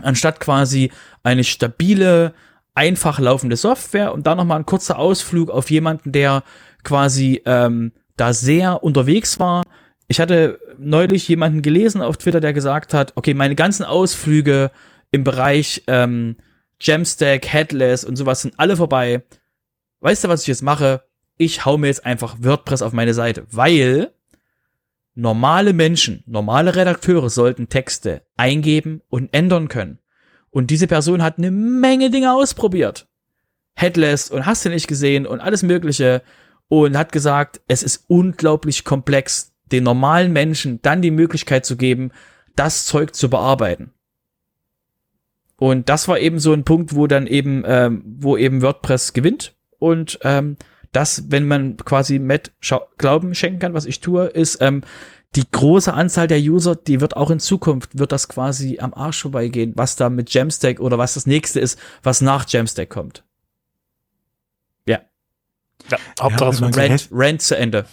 Anstatt quasi eine stabile, einfach laufende Software und dann nochmal ein kurzer Ausflug auf jemanden, der quasi ähm, da sehr unterwegs war. Ich hatte neulich jemanden gelesen auf Twitter, der gesagt hat, okay, meine ganzen Ausflüge im Bereich ähm, Jamstack, Headless und sowas sind alle vorbei. Weißt du, was ich jetzt mache? Ich hau mir jetzt einfach WordPress auf meine Seite, weil normale Menschen, normale Redakteure sollten Texte eingeben und ändern können. Und diese Person hat eine Menge Dinge ausprobiert. Headless und hast du nicht gesehen und alles Mögliche und hat gesagt, es ist unglaublich komplex, den normalen Menschen dann die Möglichkeit zu geben, das Zeug zu bearbeiten. Und das war eben so ein Punkt, wo dann eben, ähm, wo eben WordPress gewinnt. Und ähm, das, wenn man quasi Matt Glauben schenken kann, was ich tue, ist ähm, die große Anzahl der User, die wird auch in Zukunft, wird das quasi am Arsch vorbeigehen, was da mit Jamstack oder was das nächste ist, was nach Jamstack kommt. Ja. Ja, Hauptsache ja, Rant, Rant zu Ende.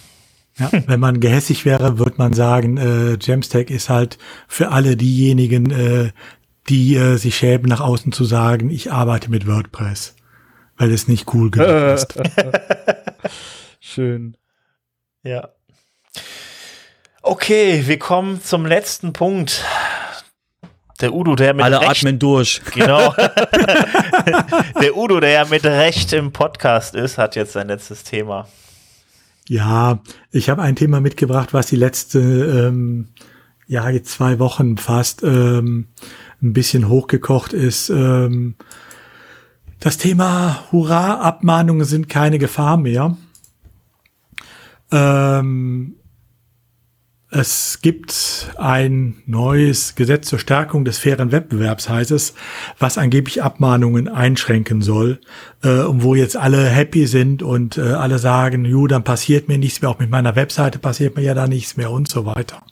Ja, wenn man gehässig wäre, würde man sagen, äh, Jamstack ist halt für alle diejenigen, äh, die äh, sich schämen, nach außen zu sagen, ich arbeite mit WordPress, weil es nicht cool genug ist. Schön. Ja. Okay, wir kommen zum letzten Punkt. Der Udo, der mit Alle Recht, atmen durch. Genau. der Udo, der ja mit Recht im Podcast ist, hat jetzt sein letztes Thema. Ja, ich habe ein Thema mitgebracht, was die letzte, ähm, ja, jetzt zwei Wochen fast ähm, ein bisschen hochgekocht ist. Ähm, das Thema Hurra, Abmahnungen sind keine Gefahr mehr. Ähm, es gibt ein neues Gesetz zur Stärkung des fairen Wettbewerbs, heißt es, was angeblich Abmahnungen einschränken soll, äh, und wo jetzt alle happy sind und äh, alle sagen, ju, dann passiert mir nichts mehr, auch mit meiner Webseite passiert mir ja da nichts mehr und so weiter.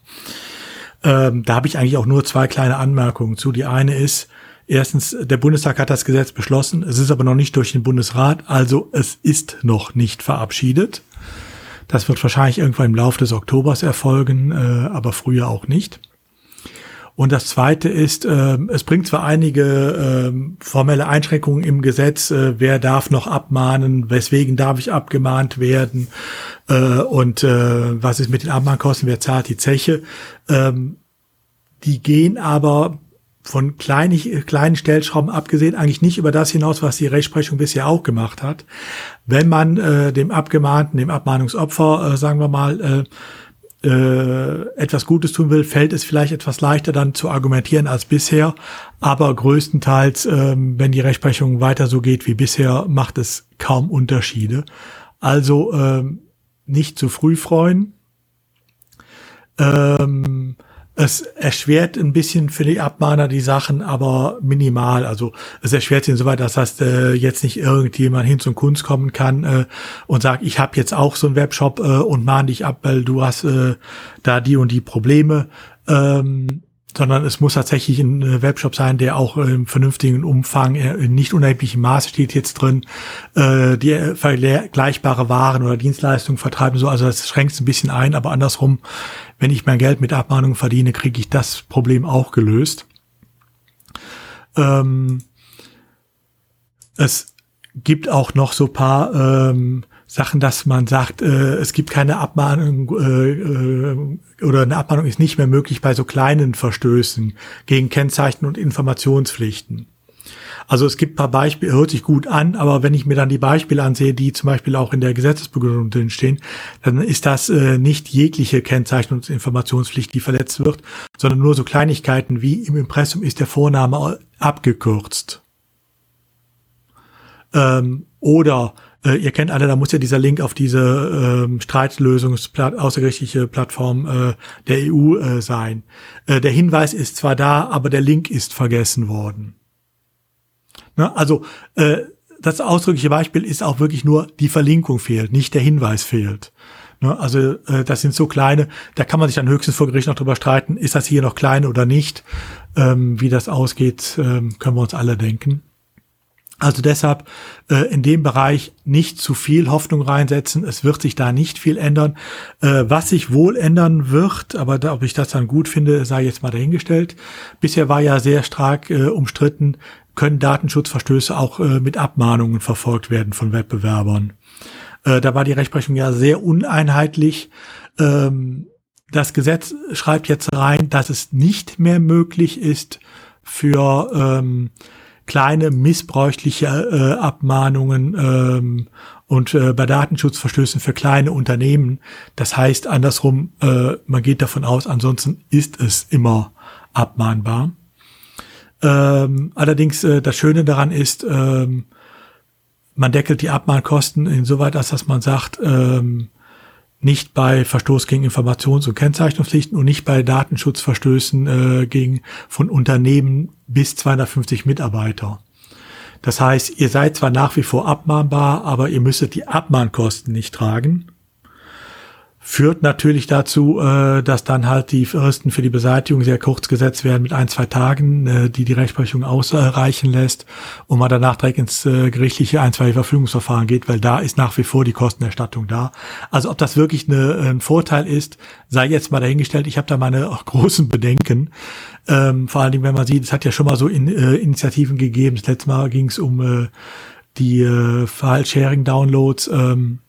Ähm, da habe ich eigentlich auch nur zwei kleine Anmerkungen zu. Die eine ist, erstens, der Bundestag hat das Gesetz beschlossen, es ist aber noch nicht durch den Bundesrat, also es ist noch nicht verabschiedet. Das wird wahrscheinlich irgendwann im Laufe des Oktobers erfolgen, äh, aber früher auch nicht. Und das Zweite ist, äh, es bringt zwar einige äh, formelle Einschränkungen im Gesetz, äh, wer darf noch abmahnen, weswegen darf ich abgemahnt werden äh, und äh, was ist mit den Abmahnkosten, wer zahlt die Zeche. Ähm, die gehen aber von kleinen, kleinen Stellschrauben abgesehen eigentlich nicht über das hinaus, was die Rechtsprechung bisher auch gemacht hat. Wenn man äh, dem Abgemahnten, dem Abmahnungsopfer, äh, sagen wir mal, äh, äh, etwas Gutes tun will, fällt es vielleicht etwas leichter dann zu argumentieren als bisher. Aber größtenteils, ähm, wenn die Rechtsprechung weiter so geht wie bisher, macht es kaum Unterschiede. Also ähm, nicht zu früh freuen. Ähm, es erschwert ein bisschen für die Abmahner die Sachen, aber minimal. Also es erschwert sie insoweit, dass das äh, jetzt nicht irgendjemand hin zum Kunst kommen kann äh, und sagt, ich habe jetzt auch so einen Webshop äh, und mahn dich ab, weil du hast äh, da die und die Probleme. Ähm, sondern es muss tatsächlich ein äh, Webshop sein, der auch im vernünftigen Umfang, äh, in nicht unerheblichem Maße steht jetzt drin, äh, die vergleichbare Waren oder Dienstleistungen vertreiben. So, also das schränkt es ein bisschen ein, aber andersrum, wenn ich mein Geld mit Abmahnungen verdiene, kriege ich das Problem auch gelöst. Ähm, es gibt auch noch so paar ähm, Sachen, dass man sagt, äh, es gibt keine Abmahnung äh, äh, oder eine Abmahnung ist nicht mehr möglich bei so kleinen Verstößen gegen Kennzeichen und Informationspflichten. Also es gibt paar Beispiele, hört sich gut an, aber wenn ich mir dann die Beispiele ansehe, die zum Beispiel auch in der Gesetzesbegründung drin stehen, dann ist das äh, nicht jegliche Kennzeichen und Informationspflicht, die verletzt wird, sondern nur so Kleinigkeiten wie im Impressum ist der Vorname abgekürzt. Ähm, oder äh, ihr kennt alle, da muss ja dieser Link auf diese ähm, Streitlösungsplat außergerichtliche Plattform äh, der EU äh, sein. Äh, der Hinweis ist zwar da, aber der Link ist vergessen worden. Ne? Also äh, das ausdrückliche Beispiel ist auch wirklich nur, die Verlinkung fehlt, nicht der Hinweis fehlt. Ne? Also äh, das sind so kleine, da kann man sich dann höchstens vor Gericht noch drüber streiten, ist das hier noch klein oder nicht. Ähm, wie das ausgeht, ähm, können wir uns alle denken. Also deshalb äh, in dem Bereich nicht zu viel Hoffnung reinsetzen. Es wird sich da nicht viel ändern. Äh, was sich wohl ändern wird, aber da, ob ich das dann gut finde, sei jetzt mal dahingestellt. Bisher war ja sehr stark äh, umstritten, können Datenschutzverstöße auch äh, mit Abmahnungen verfolgt werden von Wettbewerbern. Äh, da war die Rechtsprechung ja sehr uneinheitlich. Ähm, das Gesetz schreibt jetzt rein, dass es nicht mehr möglich ist für ähm, kleine missbräuchliche äh, Abmahnungen ähm, und äh, bei Datenschutzverstößen für kleine Unternehmen. Das heißt andersrum, äh, man geht davon aus, ansonsten ist es immer abmahnbar. Ähm, allerdings äh, das Schöne daran ist, ähm, man deckelt die Abmahnkosten insoweit, als dass man sagt, ähm, nicht bei Verstoß gegen Informations- und Kennzeichnungspflichten und nicht bei Datenschutzverstößen äh, gegen von Unternehmen bis 250 Mitarbeiter. Das heißt, ihr seid zwar nach wie vor abmahnbar, aber ihr müsstet die Abmahnkosten nicht tragen führt natürlich dazu, äh, dass dann halt die Fristen für die Beseitigung sehr kurz gesetzt werden mit ein, zwei Tagen, äh, die die Rechtsprechung ausreichen lässt und man danach direkt ins äh, gerichtliche ein, zwei Verfügungsverfahren geht, weil da ist nach wie vor die Kostenerstattung da. Also ob das wirklich eine, ein Vorteil ist, sei jetzt mal dahingestellt. Ich habe da meine großen Bedenken. Ähm, vor allen Dingen, wenn man sieht, es hat ja schon mal so in, äh, Initiativen gegeben. Das letzte Mal ging es um äh, die äh, File-Sharing-Downloads. Ähm,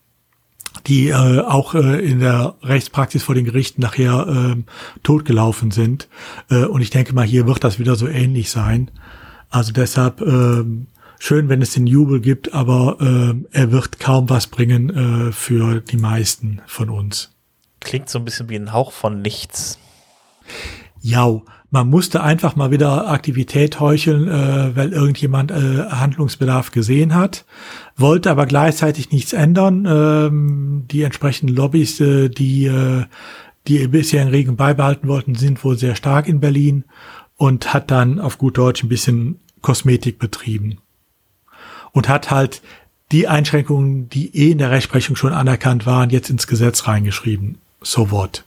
die äh, auch äh, in der Rechtspraxis vor den Gerichten nachher äh, totgelaufen sind. Äh, und ich denke mal, hier wird das wieder so ähnlich sein. Also deshalb äh, schön, wenn es den Jubel gibt, aber äh, er wird kaum was bringen äh, für die meisten von uns. Klingt so ein bisschen wie ein Hauch von nichts. Ja, man musste einfach mal wieder Aktivität heucheln, äh, weil irgendjemand äh, Handlungsbedarf gesehen hat, wollte aber gleichzeitig nichts ändern. Ähm, die entsprechenden Lobbys, äh, die äh, die bisherigen Regeln beibehalten wollten, sind wohl sehr stark in Berlin und hat dann auf gut Deutsch ein bisschen Kosmetik betrieben. Und hat halt die Einschränkungen, die eh in der Rechtsprechung schon anerkannt waren, jetzt ins Gesetz reingeschrieben. So what?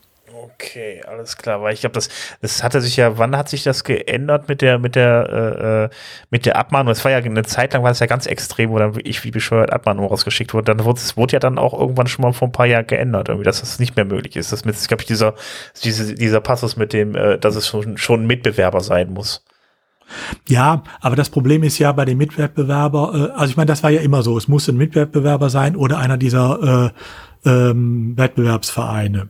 Okay, alles klar, weil ich glaube, das, das hatte sich ja, wann hat sich das geändert mit der, mit der, äh, äh mit der Abmahnung? Das war ja eine Zeit lang war das ja ganz extrem, wo dann wirklich wie bescheuert Abmahnung rausgeschickt wurde. Dann wurde es wurde ja dann auch irgendwann schon mal vor ein paar Jahren geändert, irgendwie, dass das nicht mehr möglich ist. Das mit, glaube ich, dieser, diese, dieser Passus mit dem, äh, dass es schon, schon ein Mitbewerber sein muss. Ja, aber das Problem ist ja bei den Mitwettbewerber, äh, also ich meine, das war ja immer so, es muss ein Mitwettbewerber sein oder einer dieser äh, ähm, Wettbewerbsvereine.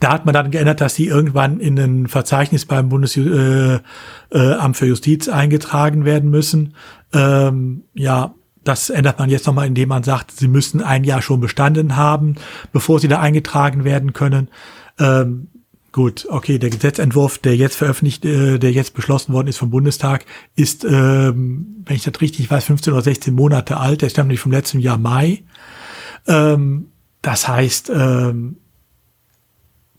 Da hat man dann geändert, dass sie irgendwann in ein Verzeichnis beim Bundesamt äh, äh, für Justiz eingetragen werden müssen. Ähm, ja, das ändert man jetzt nochmal, indem man sagt, sie müssen ein Jahr schon bestanden haben, bevor sie da eingetragen werden können. Ähm, gut, okay, der Gesetzentwurf, der jetzt veröffentlicht, äh, der jetzt beschlossen worden ist vom Bundestag, ist, ähm, wenn ich das richtig weiß, 15 oder 16 Monate alt. Der stammt nämlich vom letzten Jahr Mai. Ähm, das heißt, ähm,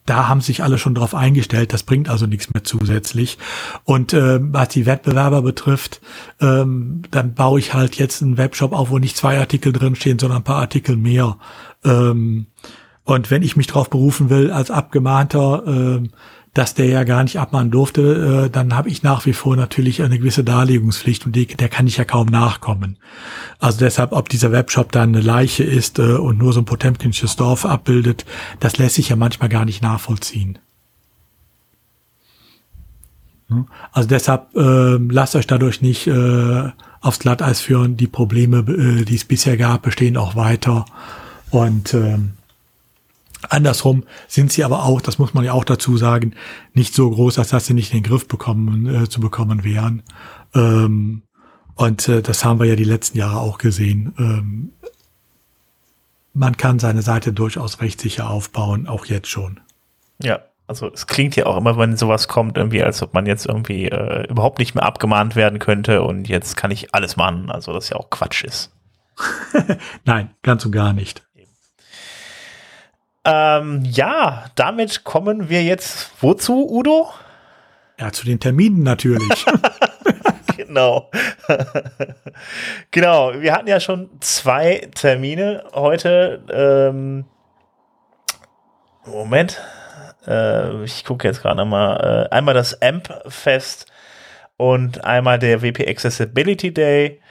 da haben sich alle schon drauf eingestellt. Das bringt also nichts mehr zusätzlich. Und äh, was die Wettbewerber betrifft, ähm, dann baue ich halt jetzt einen Webshop auf, wo nicht zwei Artikel drinstehen, sondern ein paar Artikel mehr. Ähm, und wenn ich mich darauf berufen will als Abgemahnter, ähm, dass der ja gar nicht abmahnen durfte, äh, dann habe ich nach wie vor natürlich eine gewisse Darlegungspflicht und der kann ich ja kaum nachkommen. Also deshalb, ob dieser Webshop dann eine Leiche ist äh, und nur so ein potemkinsches Dorf abbildet, das lässt sich ja manchmal gar nicht nachvollziehen. Also deshalb äh, lasst euch dadurch nicht äh, aufs Glatteis führen. Die Probleme, äh, die es bisher gab, bestehen auch weiter. Und ähm, Andersrum sind sie aber auch, das muss man ja auch dazu sagen, nicht so groß, als dass sie nicht in den Griff bekommen, äh, zu bekommen wären. Ähm, und äh, das haben wir ja die letzten Jahre auch gesehen. Ähm, man kann seine Seite durchaus rechtssicher aufbauen, auch jetzt schon. Ja, also es klingt ja auch immer, wenn sowas kommt, irgendwie, als ob man jetzt irgendwie äh, überhaupt nicht mehr abgemahnt werden könnte und jetzt kann ich alles machen. Also das ja auch Quatsch ist. Nein, ganz und gar nicht. Ähm, ja, damit kommen wir jetzt wozu, Udo? Ja, zu den Terminen natürlich. genau. genau, wir hatten ja schon zwei Termine heute. Ähm, Moment. Äh, ich gucke jetzt gerade mal. Äh, einmal das AMP-Fest und einmal der WP Accessibility Day.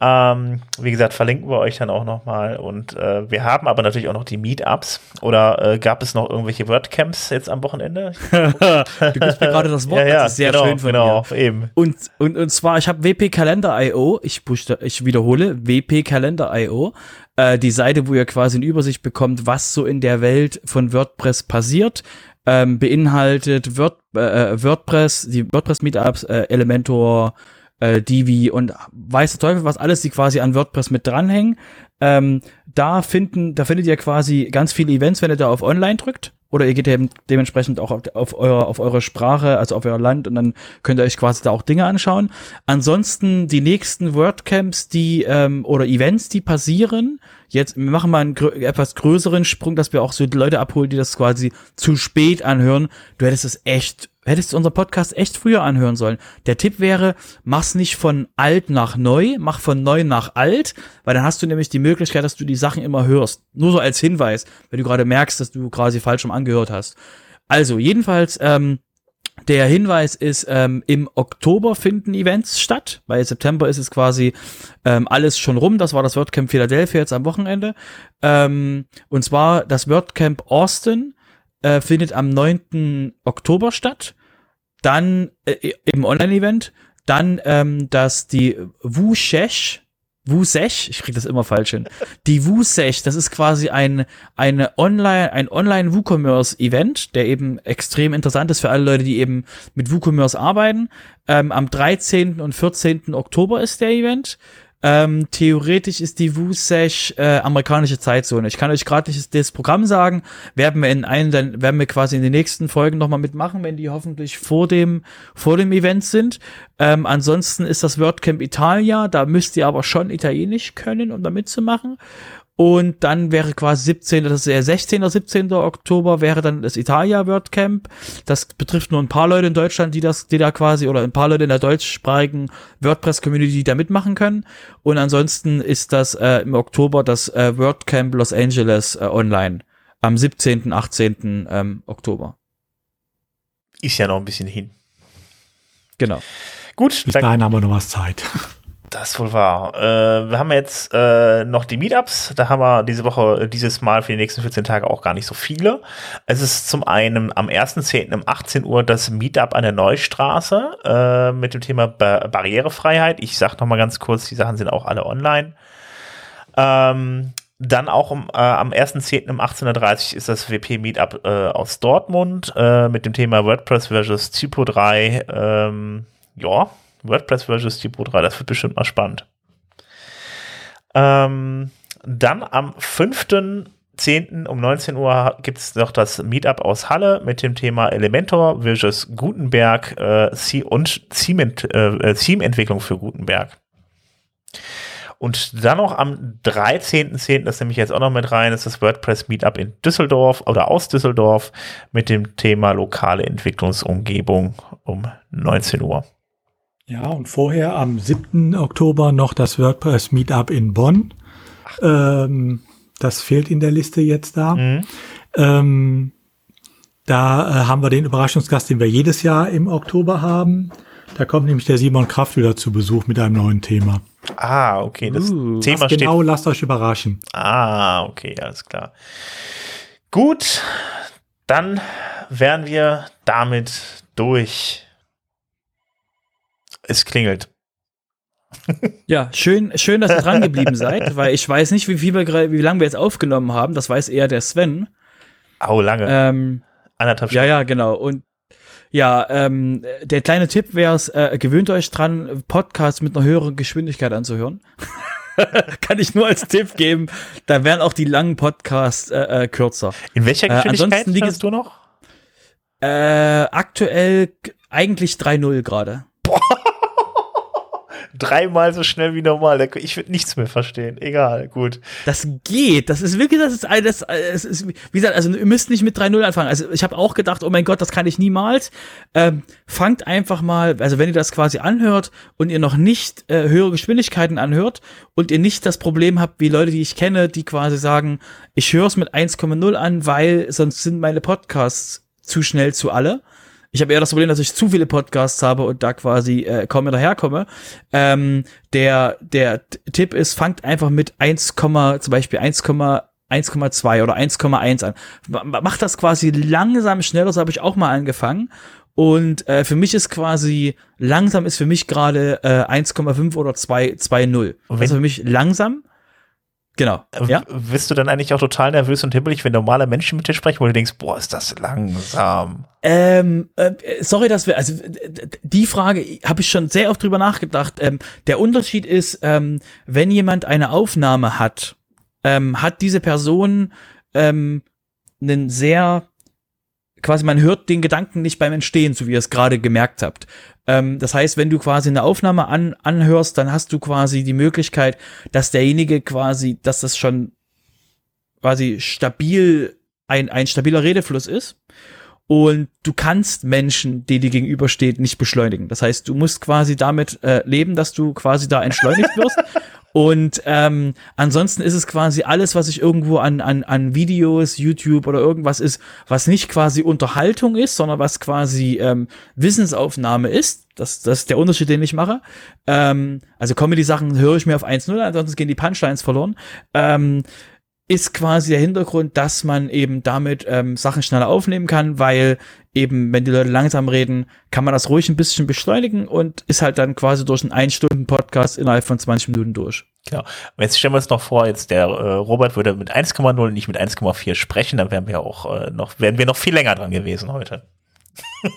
Ähm, wie gesagt, verlinken wir euch dann auch nochmal. Und äh, wir haben aber natürlich auch noch die Meetups. Oder äh, gab es noch irgendwelche WordCamps jetzt am Wochenende? du gibst mir gerade das Wort, ja, ja, das ist sehr genau, schön von genau, dir. eben. Und, und, und zwar, ich habe WP Kalender.io, ich, ich wiederhole, WP Kalender.io, äh, die Seite, wo ihr quasi eine Übersicht bekommt, was so in der Welt von WordPress passiert, ähm, beinhaltet Word, äh, WordPress, die WordPress-Meetups, äh, Elementor, äh, Divi und weiß der Teufel was alles, die quasi an WordPress mit dranhängen. Ähm, da finden, da findet ihr quasi ganz viele Events, wenn ihr da auf Online drückt. Oder ihr geht eben dementsprechend auch auf, auf, eure, auf eure Sprache, also auf euer Land, und dann könnt ihr euch quasi da auch Dinge anschauen. Ansonsten die nächsten WordCamps, die ähm, oder Events, die passieren. Jetzt, wir machen mal einen grö etwas größeren Sprung, dass wir auch so Leute abholen, die das quasi zu spät anhören. Du hättest es echt hättest du unser Podcast echt früher anhören sollen. Der Tipp wäre, mach's nicht von alt nach neu, mach von neu nach alt, weil dann hast du nämlich die Möglichkeit, dass du die Sachen immer hörst. Nur so als Hinweis, wenn du gerade merkst, dass du quasi falsch rum angehört hast. Also, jedenfalls, ähm, der Hinweis ist, ähm, im Oktober finden Events statt, weil September ist es quasi ähm, alles schon rum. Das war das WordCamp Philadelphia jetzt am Wochenende. Ähm, und zwar das WordCamp Austin äh, findet am 9. Oktober statt. Dann äh, im Online-Event. Dann ähm, das die Wushesh, Wusech, ich krieg das immer falsch hin. Die Wusech, das ist quasi ein eine Online ein Online WooCommerce Event, der eben extrem interessant ist für alle Leute, die eben mit WooCommerce arbeiten. Ähm, am 13. und 14. Oktober ist der Event. Ähm, theoretisch ist die WooSesh äh, amerikanische Zeitzone. Ich kann euch gerade nicht das Programm sagen. Werden wir in einen, dann werden wir quasi in den nächsten Folgen nochmal mitmachen, wenn die hoffentlich vor dem, vor dem Event sind. Ähm, ansonsten ist das WordCamp Italia. Da müsst ihr aber schon Italienisch können, um da mitzumachen. Und dann wäre quasi 17. Das ist der 16. oder 17. Oktober wäre dann das Italia WordCamp. Das betrifft nur ein paar Leute in Deutschland, die das, die da quasi, oder ein paar Leute in der deutschsprachigen WordPress-Community, die da mitmachen können. Und ansonsten ist das äh, im Oktober das äh, WordCamp Los Angeles äh, online. Am 17., 18. Ähm, Oktober. Ist ja noch ein bisschen hin. Genau. Gut, Bis dahin haben wir noch was Zeit. Das ist wohl wahr. Äh, wir haben jetzt äh, noch die Meetups. Da haben wir diese Woche, äh, dieses Mal für die nächsten 14 Tage auch gar nicht so viele. Es ist zum einen am 1.10. um 18 Uhr das Meetup an der Neustraße äh, mit dem Thema ba Barrierefreiheit. Ich sag noch mal ganz kurz, die Sachen sind auch alle online. Ähm, dann auch um, äh, am 1.10. um 18.30 Uhr ist das WP Meetup äh, aus Dortmund äh, mit dem Thema WordPress versus Typo 3. Ähm, ja, WordPress versus Typo 3, das wird bestimmt mal spannend. Ähm, dann am 5.10. um 19 Uhr gibt es noch das Meetup aus Halle mit dem Thema Elementor versus Gutenberg äh, und Theme-Entwicklung für Gutenberg. Und dann noch am 13.10., das nehme ich jetzt auch noch mit rein, ist das WordPress Meetup in Düsseldorf oder aus Düsseldorf mit dem Thema lokale Entwicklungsumgebung um 19 Uhr. Ja, und vorher am 7. Oktober noch das WordPress Meetup in Bonn. Ähm, das fehlt in der Liste jetzt da. Mhm. Ähm, Da äh, haben wir den Überraschungsgast, den wir jedes Jahr im Oktober haben. Da kommt nämlich der Simon Kraft wieder zu Besuch mit einem neuen Thema. Ah, okay. Das Uh, Thema steht. genau, lasst euch überraschen. Ah, okay, alles klar. Gut, dann wären wir damit durch. Es klingelt. Ja, schön, schön, dass ihr dran geblieben seid, weil ich weiß nicht, wie viel wir wie lange wir jetzt aufgenommen haben. Das weiß eher der Sven. Au, lange. Ähm, Anderthalb ja, Stunden. ja, genau. Und ja, ähm, der kleine Tipp wäre es, äh, gewöhnt euch dran, Podcasts mit einer höheren Geschwindigkeit anzuhören. Kann ich nur als Tipp geben. Da werden auch die langen Podcasts äh, äh, kürzer. In welcher Äh, Geschwindigkeit ansonsten liegt hörst du noch? Äh, aktuell eigentlich 3-0 gerade. Dreimal so schnell wie normal. Ich würde nichts mehr verstehen. Egal, gut. Das geht. Das ist wirklich, das ist alles, es ist, wie gesagt, also ihr müsst nicht mit 3-0 anfangen. Also ich habe auch gedacht, oh mein Gott, das kann ich niemals. Ähm, fangt einfach mal, also wenn ihr das quasi anhört und ihr noch nicht äh, höhere Geschwindigkeiten anhört und ihr nicht das Problem habt, wie Leute, die ich kenne, die quasi sagen, ich höre es mit 1,0 an, weil sonst sind meine Podcasts zu schnell zu alle. Ich habe eher das Problem, dass ich zu viele Podcasts habe und da quasi äh, kaum mehr daherkomme. Ähm, der, der Tipp ist, fangt einfach mit 1, zum Beispiel 1, 1,2 oder 1,1 an. Ma- Macht das quasi langsam schneller, so habe ich auch mal angefangen. Und äh, für mich ist quasi, langsam ist für mich gerade äh, 1,5 oder 2, 2,0. Und Das ist für mich langsam. Genau. Ja. W- Bist du dann eigentlich auch total nervös und hibbelig, wenn normale Menschen mit dir sprechen, wo du denkst, boah, ist das langsam. Ähm, äh, sorry, dass wir, also die Frage habe ich schon sehr oft drüber nachgedacht. Ähm, der Unterschied ist, ähm, wenn jemand eine Aufnahme hat, ähm, hat diese Person ähm, einen sehr, quasi man hört den Gedanken nicht beim Entstehen, so wie ihr es gerade gemerkt habt. Ähm, das heißt, wenn du quasi eine Aufnahme an, anhörst, dann hast du quasi die Möglichkeit, dass derjenige quasi, dass das schon quasi stabil, ein, ein stabiler Redefluss ist. Und du kannst Menschen, die dir gegenübersteht, nicht beschleunigen. Das heißt, du musst quasi damit äh, leben, dass du quasi da entschleunigt wirst. Und ähm, ansonsten ist es quasi alles, was ich irgendwo an, an, an Videos, YouTube oder irgendwas ist, was nicht quasi Unterhaltung ist, sondern was quasi ähm, Wissensaufnahme ist. Das, das ist der Unterschied, den ich mache. Ähm, also Comedy-Sachen höre ich mir auf 1.0, ansonsten gehen die Punchlines verloren. Ähm, ist quasi der Hintergrund, dass man eben damit ähm, Sachen schneller aufnehmen kann, weil eben, wenn die Leute langsam reden, kann man das ruhig ein bisschen beschleunigen und ist halt dann quasi durch einen Ein-Stunden-Podcast innerhalb von 20 Minuten durch. Genau. Und jetzt stellen wir uns noch vor, jetzt der äh, Robert würde mit 1,0 und nicht mit 1,4 sprechen, dann wären wir auch äh, noch, wären wir noch viel länger dran gewesen heute.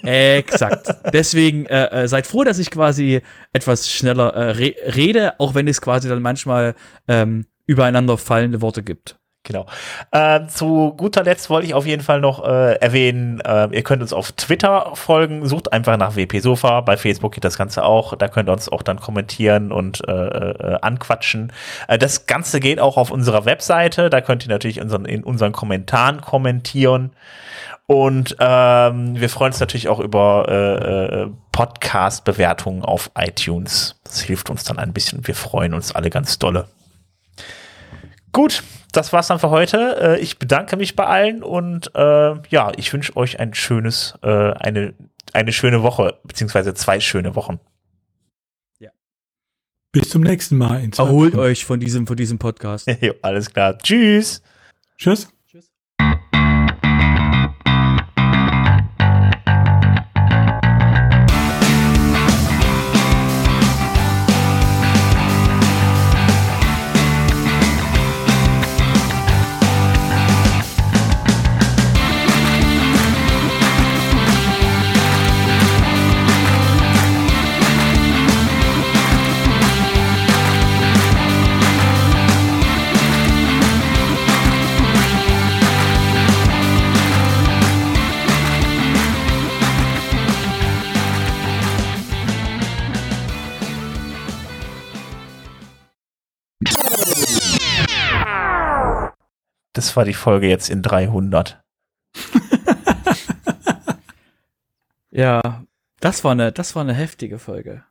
Exakt. Deswegen äh, äh, seid froh, dass ich quasi etwas schneller äh, re rede, auch wenn es quasi dann manchmal ähm, übereinander fallende Worte gibt. Genau. Äh, zu guter Letzt wollte ich auf jeden Fall noch äh, erwähnen, äh, ihr könnt uns auf Twitter folgen, sucht einfach nach WP Sofa, bei Facebook geht das Ganze auch, da könnt ihr uns auch dann kommentieren und äh, äh, anquatschen. Äh, das Ganze geht auch auf unserer Webseite, da könnt ihr natürlich unseren, in unseren Kommentaren kommentieren. Und ähm, wir freuen uns natürlich auch über Podcast-Bewertungen auf iTunes. Das hilft uns dann ein bisschen. Wir freuen uns alle ganz dolle. Gut, das war's dann für heute. Äh, ich bedanke mich bei allen und äh, ja, ich wünsche euch ein schönes, äh, eine, eine schöne Woche, beziehungsweise zwei schöne Wochen. Bis zum nächsten Mal. Erholt euch von diesem, von diesem Podcast. alles klar. Tschüss. Tschüss. Das war die Folge jetzt in 300. Ja, das war eine, das war eine heftige Folge.